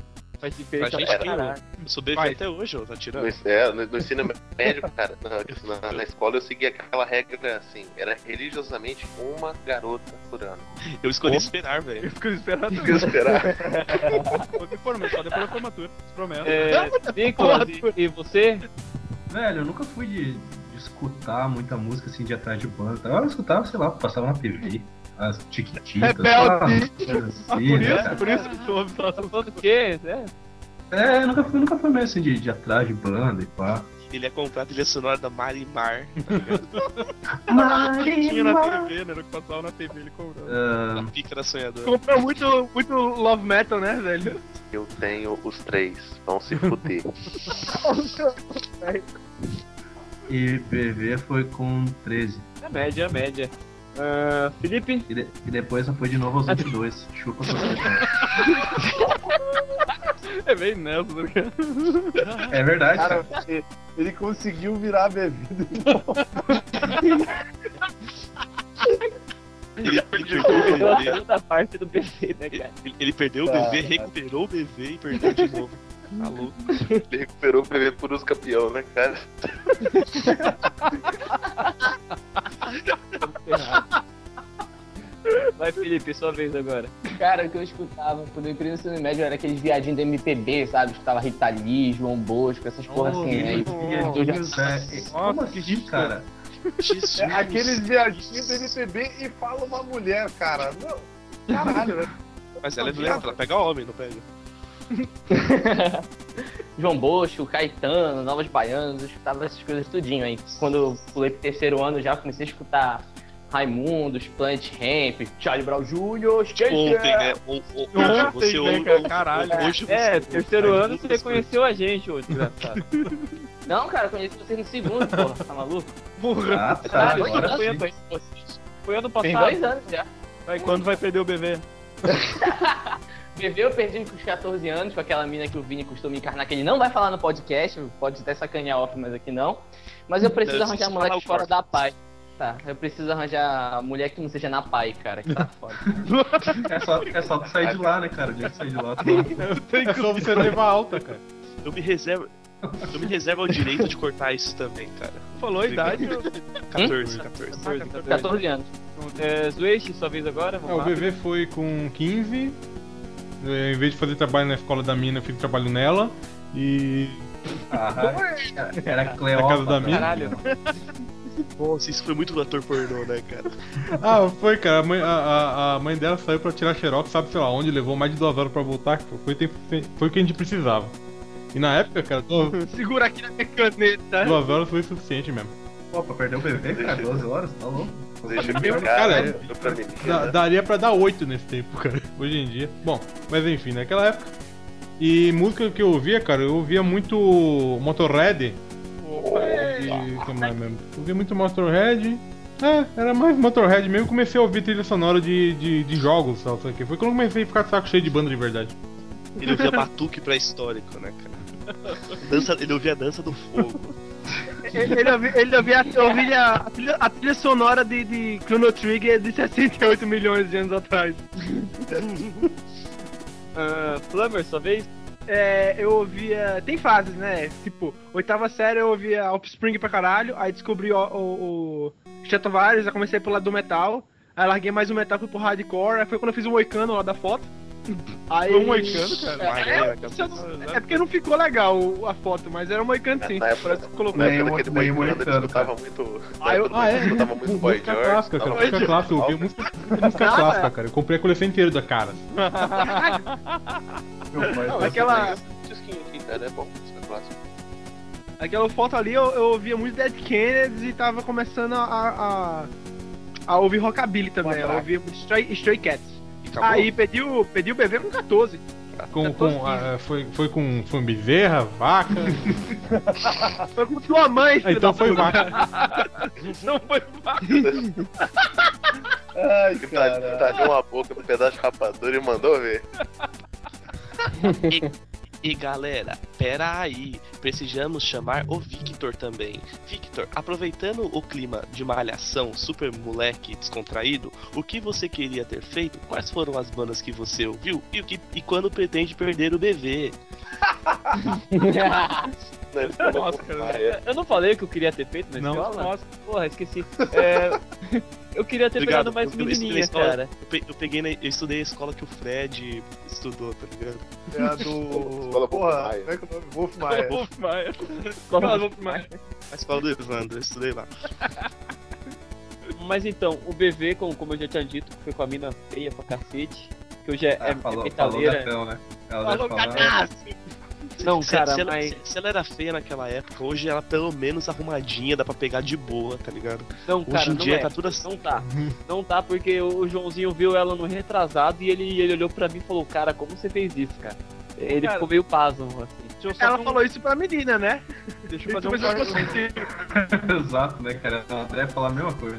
Faz diferença gente pra que eu, caralho. eu sou bebê Vai. até hoje, ó, tá No, tirando. ens- é, no, no ensino médio, cara, na, na- na escola eu seguia aquela regra assim, era religiosamente uma garota por ano. Eu escolhi esperar, velho. Eu fico esperando. Tem que esperar. Me formar, só depois da formatura, prometo. É, Nicolas, e, e você? Velho, eu nunca fui de, de escutar muita música assim de atrás de banda. Eu escutava, sei lá, passava na TV. As tiquititas. Rebelde. Ah, por isso, por isso que tu ouve só Tá falando o quê? É, É, nunca fui, nunca fui meio assim de, de atrás de banda e pá. Ele ia comprar a trilha sonora da Marimar. tinha na TV, né? Era o que passava na TV, ele comprou. Ah, A pícara sonhadora. Comprou muito, muito love metal, né, velho? Eu tenho os três, vão se fuder. e BV foi com 13. é média, é média. Ah, Felipe? E, de- e depois eu fui de novo aos 22. Chupa sociedade. É bem nessa, né? cara? É verdade, Cara, cara. ele- ele conseguiu virar a bebida. Ele perdeu o bebê. toda parte do PC, né? Ele, ele perdeu o bebê, recuperou o bebê e perdeu de novo. Tá louco. Ele recuperou o bebê por uso campeão, né, cara? Vai, Felipe, sua vez agora. Cara, o que eu escutava quando eu entrei no ensino médio era aqueles viadinhos da MPB, sabe? Escutava Rita Lee, João Bosco, essas porra assim, né? E já- Viadinhos, é. Como assim, cara? É aqueles viadinhos do MPB e fala uma mulher, cara. Não. Caralho, né? Mas ela é violenta, ela pega homem, não pega. João Bosco, Caetano, Novas Baianas, eu escutava essas coisas tudinho aí. Quando eu pulei pro terceiro ano já comecei a escutar Raimundos, Plant Ramp, Charlie Brown Jr., Ontem, né? O- o- Hoje você né, ouve. cara? Caralho. Hoje você É, ouve terceiro ano você reconheceu a gente, ô desgraçado. Não, cara, eu conheci você no segundo, porra, tá maluco? Porra. Ah, tá. Caralho, Agora foi, ano, foi ano Tem passado. dois anos já. Vai, quando vai perder o bebê? Bebê eu perdi com os 14 anos, com aquela mina que o Vini costuma encarnar, que ele não vai falar no podcast, pode até sacanear off, mas aqui não. Mas eu preciso Não, arranjar moleque o fora corte. da pai. Tá, eu preciso arranjar mulher que não seja na pai, cara, que tá foda. É só, é só tu sair de lá, né, cara? O que sair de lá, tu É só você levar alta, cara. Eu me reservo. Eu me reservo ao direito de cortar isso também, cara. Falou a idade. eu- 14, 14. 14, 14. 14 anos. É, Zueishi, sua vez agora, É, vamos o lá. bebê foi com 15. É, em vez de fazer trabalho na escola da mina, eu fiz trabalho nela. E. Ah, era Na casa Cleópatra. da mina. Caralho. Nossa, isso foi muito do ator pornô, né, cara? Ah, foi, cara. A mãe, a, a- mãe dela saiu pra tirar xerox, sabe, sei lá onde, levou mais de duas horas pra voltar. Foi, o tempo- foi o que a gente precisava. E na época, cara, duas, Segura aqui na minha caneta. duas horas foi suficiente mesmo. Pô, pra perder o bebê, cara, 12 horas, tá louco? Deixa eu Cara, ficar é- né, pra menina. Da- daria pra dar 8 nesse tempo, cara. Hoje em dia. Bom, mas enfim, naquela época. E música que eu ouvia, cara, eu ouvia muito Motorhead. E o que mais mesmo? Eu ouvia muito Motorhead. É, era mais Motorhead mesmo. Comecei a ouvir trilha sonora de, de, de jogos, sabe? Foi quando eu comecei a ficar de saco cheio de banda de verdade. Ele ouvia batuque pré-histórico, né, cara? Dança, ele ouvia a dança do fogo. Ele, ele ouvia, ele ouvia, a, ouvia a, trilha, a trilha sonora de, de Chrono Trigger de 68 milhões de anos atrás. Ah, Plummer, sua vez? É, eu ouvia. Tem fases, né? Tipo, oitava série eu ouvia Offspring pra caralho, aí descobri o, o, o Stratovarius, aí comecei pro lado do metal, aí larguei mais o metal, fui pro hardcore, aí foi quando eu fiz o Moicano lá da foto. Aí... Foi um moicano, cara? É, é, é porque não ficou legal a foto, mas era um moicano sim. Na época, Parece que colocou. na época daquele meio moicano, escutava muito. Ah, eu- Ah, é? escutava muito Boy música George. clássica, cara. Música clássica. Eu ouvia música, música Ah, clássica, é. cara. Eu comprei a coleção inteira da cara. Meu pai, Não, aquela, Disquinho aqui, cara, é bom, música clássica. aquela foto ali eu, eu ouvia muito Dead Kennedys e tava começando a, a, a ouvir Rockabilly também. Eu ouvia Stray, Stray Cats. Acabou. Aí pedi o, pedi o bebê com 14. Com, com, assim. ah, foi, foi com foi bezerra, vaca. Foi com sua mãe, Ah, filho então foi vaca. Não foi vaca. Ai, Que tá, tá de uma boca no pedaço de rapadura e mandou ver. E galera, pera aí, precisamos chamar o Victor também. Victor, aproveitando o clima de malhação, super moleque descontraído, o que você queria ter feito? Quais foram as bandas que você ouviu? E, o que, e quando pretende perder o bebê? Né, "Pô, cara. ah, é." Eu não falei o que eu queria ter feito na Não. escola? Nossa. Porra, esqueci. É, eu queria ter Obrigado, pegado mais eu- menininha, escola. cara. Eu, pe- eu peguei na, eu estudei a escola que o Fred estudou, tá ligado? É a do. Escola Porra, Wolf Maia. como é que é o nome? Wolf Maia. Wolf Maia. Escola Wolf Maia. A escola do Evandro, eu estudei lá. Mas então, o BV, como, como eu já tinha dito, foi com a mina feia pra cacete. Que hoje é, Ah, é, falou, é falou metaleira. gatão, né? Ela Falou. Não, Se, cara, se ela, mas. se- se ela era feia naquela época, hoje ela pelo menos arrumadinha, dá pra pegar de boa, tá ligado? Não, Hoje cara, em não dia é. tá tudo assim. Não tá. Não tá, porque o Joãozinho viu ela no retrasado e ele, ele olhou pra mim e falou, cara, como você fez isso, cara? Ele Cara. ficou meio pasmo, assim. Ela um- falou isso pra menina, né? Deixa eu fazer um. Exato, né, cara? O André fala a mesma coisa.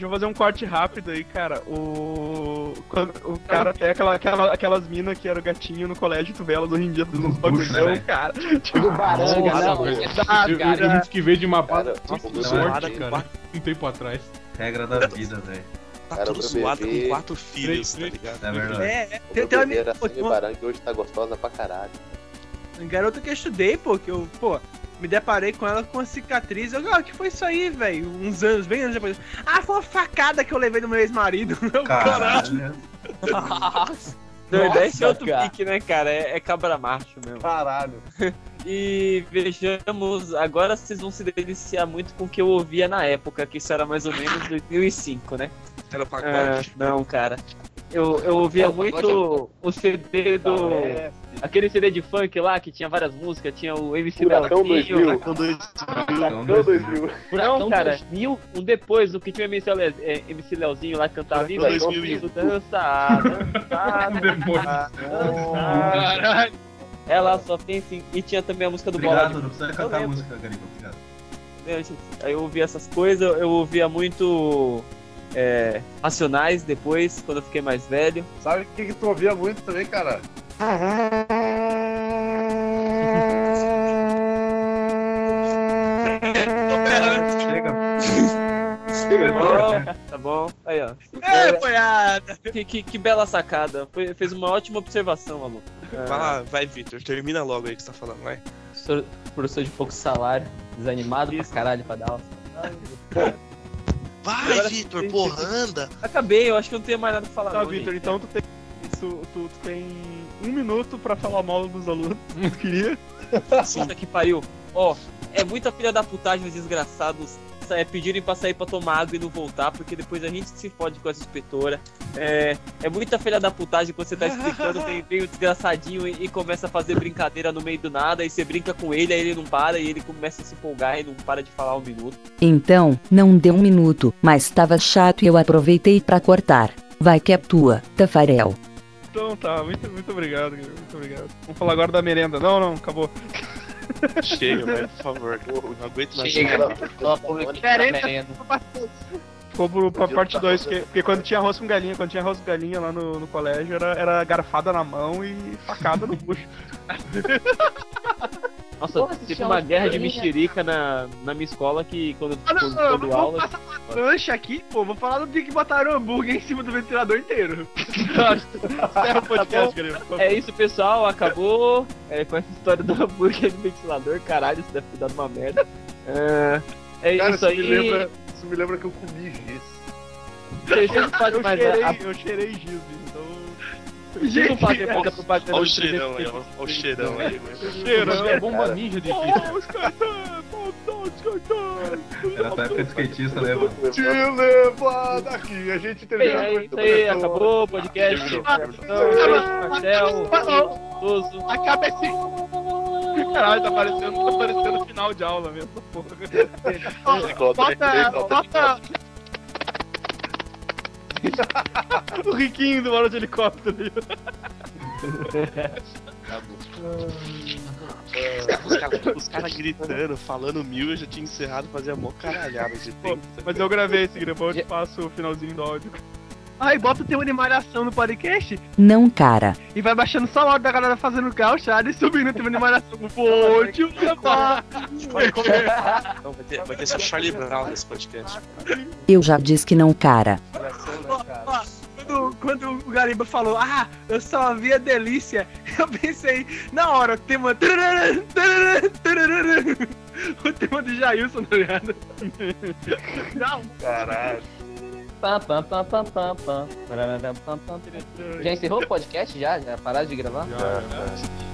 Deixa eu fazer um corte rápido aí, cara. O. Quando o cara tem aquela, aquela, aquelas minas que era o gatinho no colégio, tu vê elas hoje em dia nos bucho, bagulhão, né, cara. Do baranga, Nossa, não. Eu, eu, cara. eu disse que veio de uma Cara, tipo, não sorte, cara. Um tempo atrás. Regra da vida, velho. Tá Cara, tudo zoado bebê- com quatro filhos, tá Três- ligado? É verdade. É, é. O Tem, meu tem uma uma- baranga hoje tá gostosa pra caralho. uma garota que eu estudei, pô, que eu, pô, me deparei com ela com uma cicatriz. Eu, ah, que foi isso aí, velho? Uns anos, bem anos depois. Ah, foi uma facada que eu levei do meu ex-marido. Eu, Caralho. Nordeste é outro cara. pique, né, cara? É, é cabra macho mesmo. Caralho. E vejamos, agora vocês vão se deliciar muito com o que eu ouvia na época, que isso era mais ou menos 2005, né? Era o Ah, pacote. não, cara. Eu, eu ouvia muito o CD do. É, Aquele CD de funk lá que tinha várias músicas, tinha o MC Furacão Leozinho. 2000. Furacão dois- Então, Não, 2000. Não, cara, um depois, o que tinha o MC, Le... é, MC Leozinho lá que cantava Viva Furacão João 2000. Filho, dança, dança, Depois. Caralho. Ela só tem assim. E tinha também a música do Bola Obrigado, não precisa Eu cantar a lembro. música, Gariba. Obrigado. Aí eu ouvia essas coisas, eu ouvia muito é, Racionais depois, quando eu fiquei mais velho. Sabe o que, que tu ouvia muito também, cara? Tá bom, aí ó. É, boiada. Que, que, que bela sacada. Foi- fez uma ótima observação, Alu. Vai lá, vai, Victor, termina logo aí que você tá falando, vai. Professor, professor de pouco salário, desanimado pra caralho pra dar aula. Vai, Agora Victor, porra, anda! Acabei, eu acho que eu não tenho mais nada pra falar. Tá, não, Victor, gente. então tu tem. Isso, tu, tu tem um minuto pra falar mal dos alunos. Tu queria? Puta que pariu. Ó, é muita filha da putagem os desgraçados é pedirem pra sair pra tomar água e não voltar, porque depois a gente se fode com essa inspetora. É, é muita filha da putagem quando você tá explicando, vem, vem o desgraçadinho e, e começa a fazer brincadeira no meio do nada, e você brinca com ele, aí ele não para, e ele começa a se empolgar e não para de falar um minuto. Então, não deu um minuto, mas tava chato e eu aproveitei pra cortar. Vai que é tua, Tafarel. Então tá, muito, muito obrigado, Guilherme, muito obrigado. Vamos falar agora da merenda. Não, não, acabou. Chega, velho, por favor. Não aguento mais. Chega. Merenda. merenda. Ficou pro, pra parte 2, porque, porque quando tinha arroz com galinha, quando tinha arroz com galinha lá no, no colégio, era, era garfada na mão e facada no bucho. Nossa, Porra, teve uma guerra de mexerica na, na minha escola que quando, Ah, não, quando, não, quando vamos aula. passar uma lancha aqui, pô. Vou falar do dia que botaram hambúrguer em cima do ventilador inteiro. Guilherme. É isso, pessoal. Acabou é, com essa história do hambúrguer de ventilador. Caralho, isso deve ter dado uma merda. É, é Cara, isso isso, aí. me lembra, isso me lembra que eu comi giz. Eu mais cheirei, a, eu cheirei giz, vocês não fazem pouca propaganda. Olha o cheirão aí. Olha o cheirão aí. Cheirão. É bomba ninja de Oh, os cartões! Era da época de skatista, né, mano? Te leva daqui, a gente Bem, termina é isso aí, acabou o podcast. Marcel, Toso. Acaba esse. Caralho, tá parecendo, tá parecendo final de aula mesmo, porra. Bota, bota o riquinho do Hora de Helicóptero ali. Os caras cara gritando, falando mil, eu já tinha encerrado, fazia mó caralhada de Pô, tempo. mas eu gravei esse, depois eu te passo o finalzinho do áudio. Aí bota o teu animação no podcast Não, cara. e vai baixando só o áudio da galera fazendo gauchada e subindo o teu animação. Vou te levar. Não, vai ter, vai ter só Charlie Brown nesse podcast. Eu já disse que não, cara. Ó, Quando, quando o Gariba falou, ah, eu só vi a delícia, eu pensei, na hora, o tema. O tema do Jailson, tá ligado? Não, Caralho. Já encerrou o podcast? Já? Já pararam de gravar? Os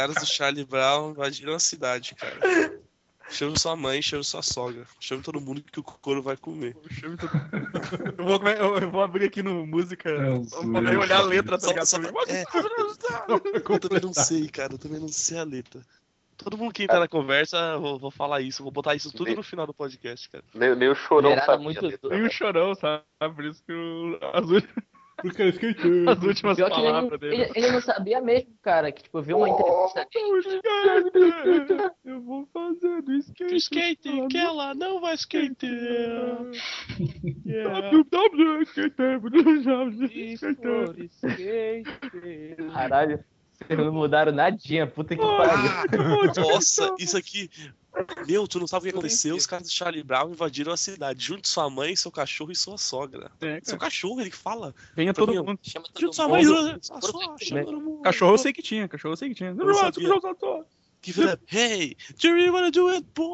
caras do Charlie Brown invadiram a cidade, cara. Chama sua mãe, chama sua sogra. Chama todo mundo que o couro vai comer. Eu vou, come- eu- eu vou abrir aqui no música. Vou ver, olhar a letra, tá Só- ligado? só- é, eu também não sei, cara. Eu também não sei a letra. Todo mundo que entrar na conversa, eu vou, vou falar isso. Vou botar isso tudo no final do podcast, cara. Nem, nem o chorão sabia. muito um né? chorão, sabe? Por isso que as, últimas, Porque eu esqueci. as últimas Pior que ele, palavras dele. ele, ele não sabia mesmo, cara. Que, tipo, eu vi uma entrevista dele. Skate, Eu vou fazer do skate. Skate, que ela não vai skate. Caralho, vocês não mudaram nadinha, puta que pariu. Nossa, isso aqui. Meu, tu não sabe o que aconteceu? Os caras do Charlie Brown invadiram a cidade. Junto sua mãe, seu cachorro e sua sogra. É, Seu cachorro, ele fala. Venha todo mim, mundo. Chama todo Junto sua mãe, sua sogra. Cachorro eu sei que tinha, cachorro eu sei que tinha. não sabia. Give it up. Hey, do you really wanna do it, boy?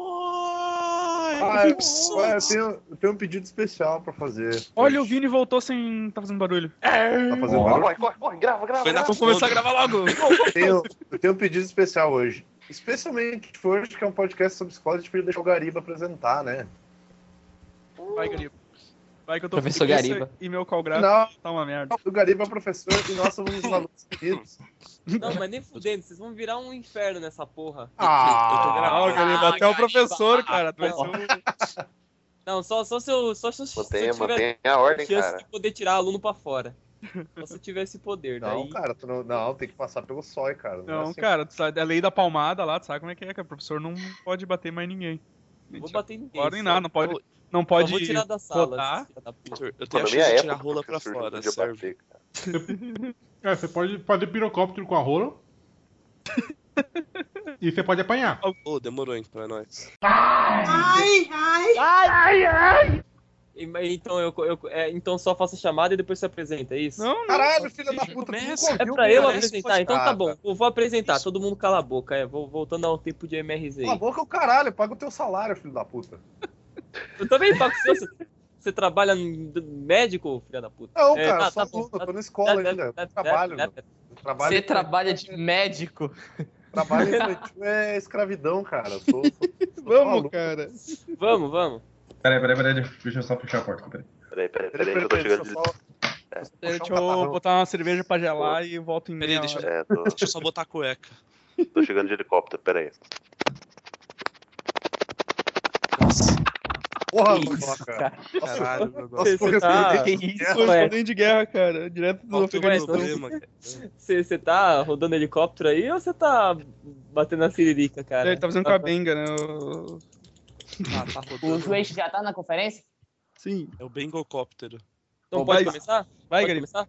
Ah, eu, eu tenho, eu tenho um pedido especial pra fazer. Olha, o Vini voltou sem. tá fazendo barulho. Tá fazendo barulho? Corre, corre, corre, grava, grava. Foi na grava. Vamos começar a gravar logo. Eu tenho, eu tenho um pedido especial hoje. Especialmente hoje, que é um podcast sobre escola, a gente podia deixar o Gariba apresentar, né? Vai, Gariba. Vai que eu tô Professor Gariba. E meu call gráfico Não, tá uma merda. o Gariba é professor e nós somos os alunos queridos. Não, mas nem fudendo, vocês vão virar um inferno nessa porra. Ah, Ah, Gariba, até o professor, cara. Tu vai ser um... Não, só, só se eu, só se eu, se eu Mantenha, tiver mantenha a ordem, chance cara. de poder tirar aluno pra fora. Só se eu tiver esse poder, não, daí... cara, tu não, não, tem que passar pelo SOI, cara. é Não, assim. cara, tu sabe, a lei da palmada lá, tu sabe como é que é, cara? O professor não pode bater mais ninguém. Não vou bater em ninguém. Só- nada, não pode, não pode vou tirar da sala. rodar. da eu tenho a chance de tirar a rola pra fora, serve. bater, cara. É, você pode fazer pirocóptero com a rola. e você pode apanhar. Ô, demorou, hein, pra nós. E- mas Então, eu, eu- é, então só faça a chamada e depois se apresenta, é isso? Não, não. Caralho, filho da puta, Começa. É pra eu apresentar, então tá bom. Eu vou apresentar, todo mundo cala a boca. É, vou, voltando ao tempo de MRZ. Cala a boca é o caralho, paga o teu salário, filho da puta. Eu também pago o seu. Você, você trabalha médico, filha da puta? Não, É, cara, tá- sou tá aluno, eu tá- tô na escola tá- ainda. Eu tá- trabalho, tá-. Eu Você trabalha de médico. Trabalho infantil é escravidão, cara. Eu sou, sou- sou Vamos, cara. Vamos, vamos. Peraí, peraí, peraí, deixa eu só fechar a porta, peraí. Peraí, peraí, Peraí, eu tô peraí, chegando deixa eu só- Deixa puxar um eu catarrão. botar uma cerveja pra gelar e volto em meia deixa. É, tô, deixa eu só botar a cueca. tô chegando de helicóptero, peraí. Que mano, isso, cara. cara. Caralho, meu Nossa, Você- porra, você tá- eu Que isso? Correspondente de guerra, cara. Direto do Afeganistão. Você você tá rodando helicóptero aí ou você tá batendo na siririca, cara? Ele tá fazendo com a benga, né? O- Ah, tá O juiz já tá na conferência? Sim. É o Bengocóptero. Então pode vai- começar? Vai, pode Gariba. começar?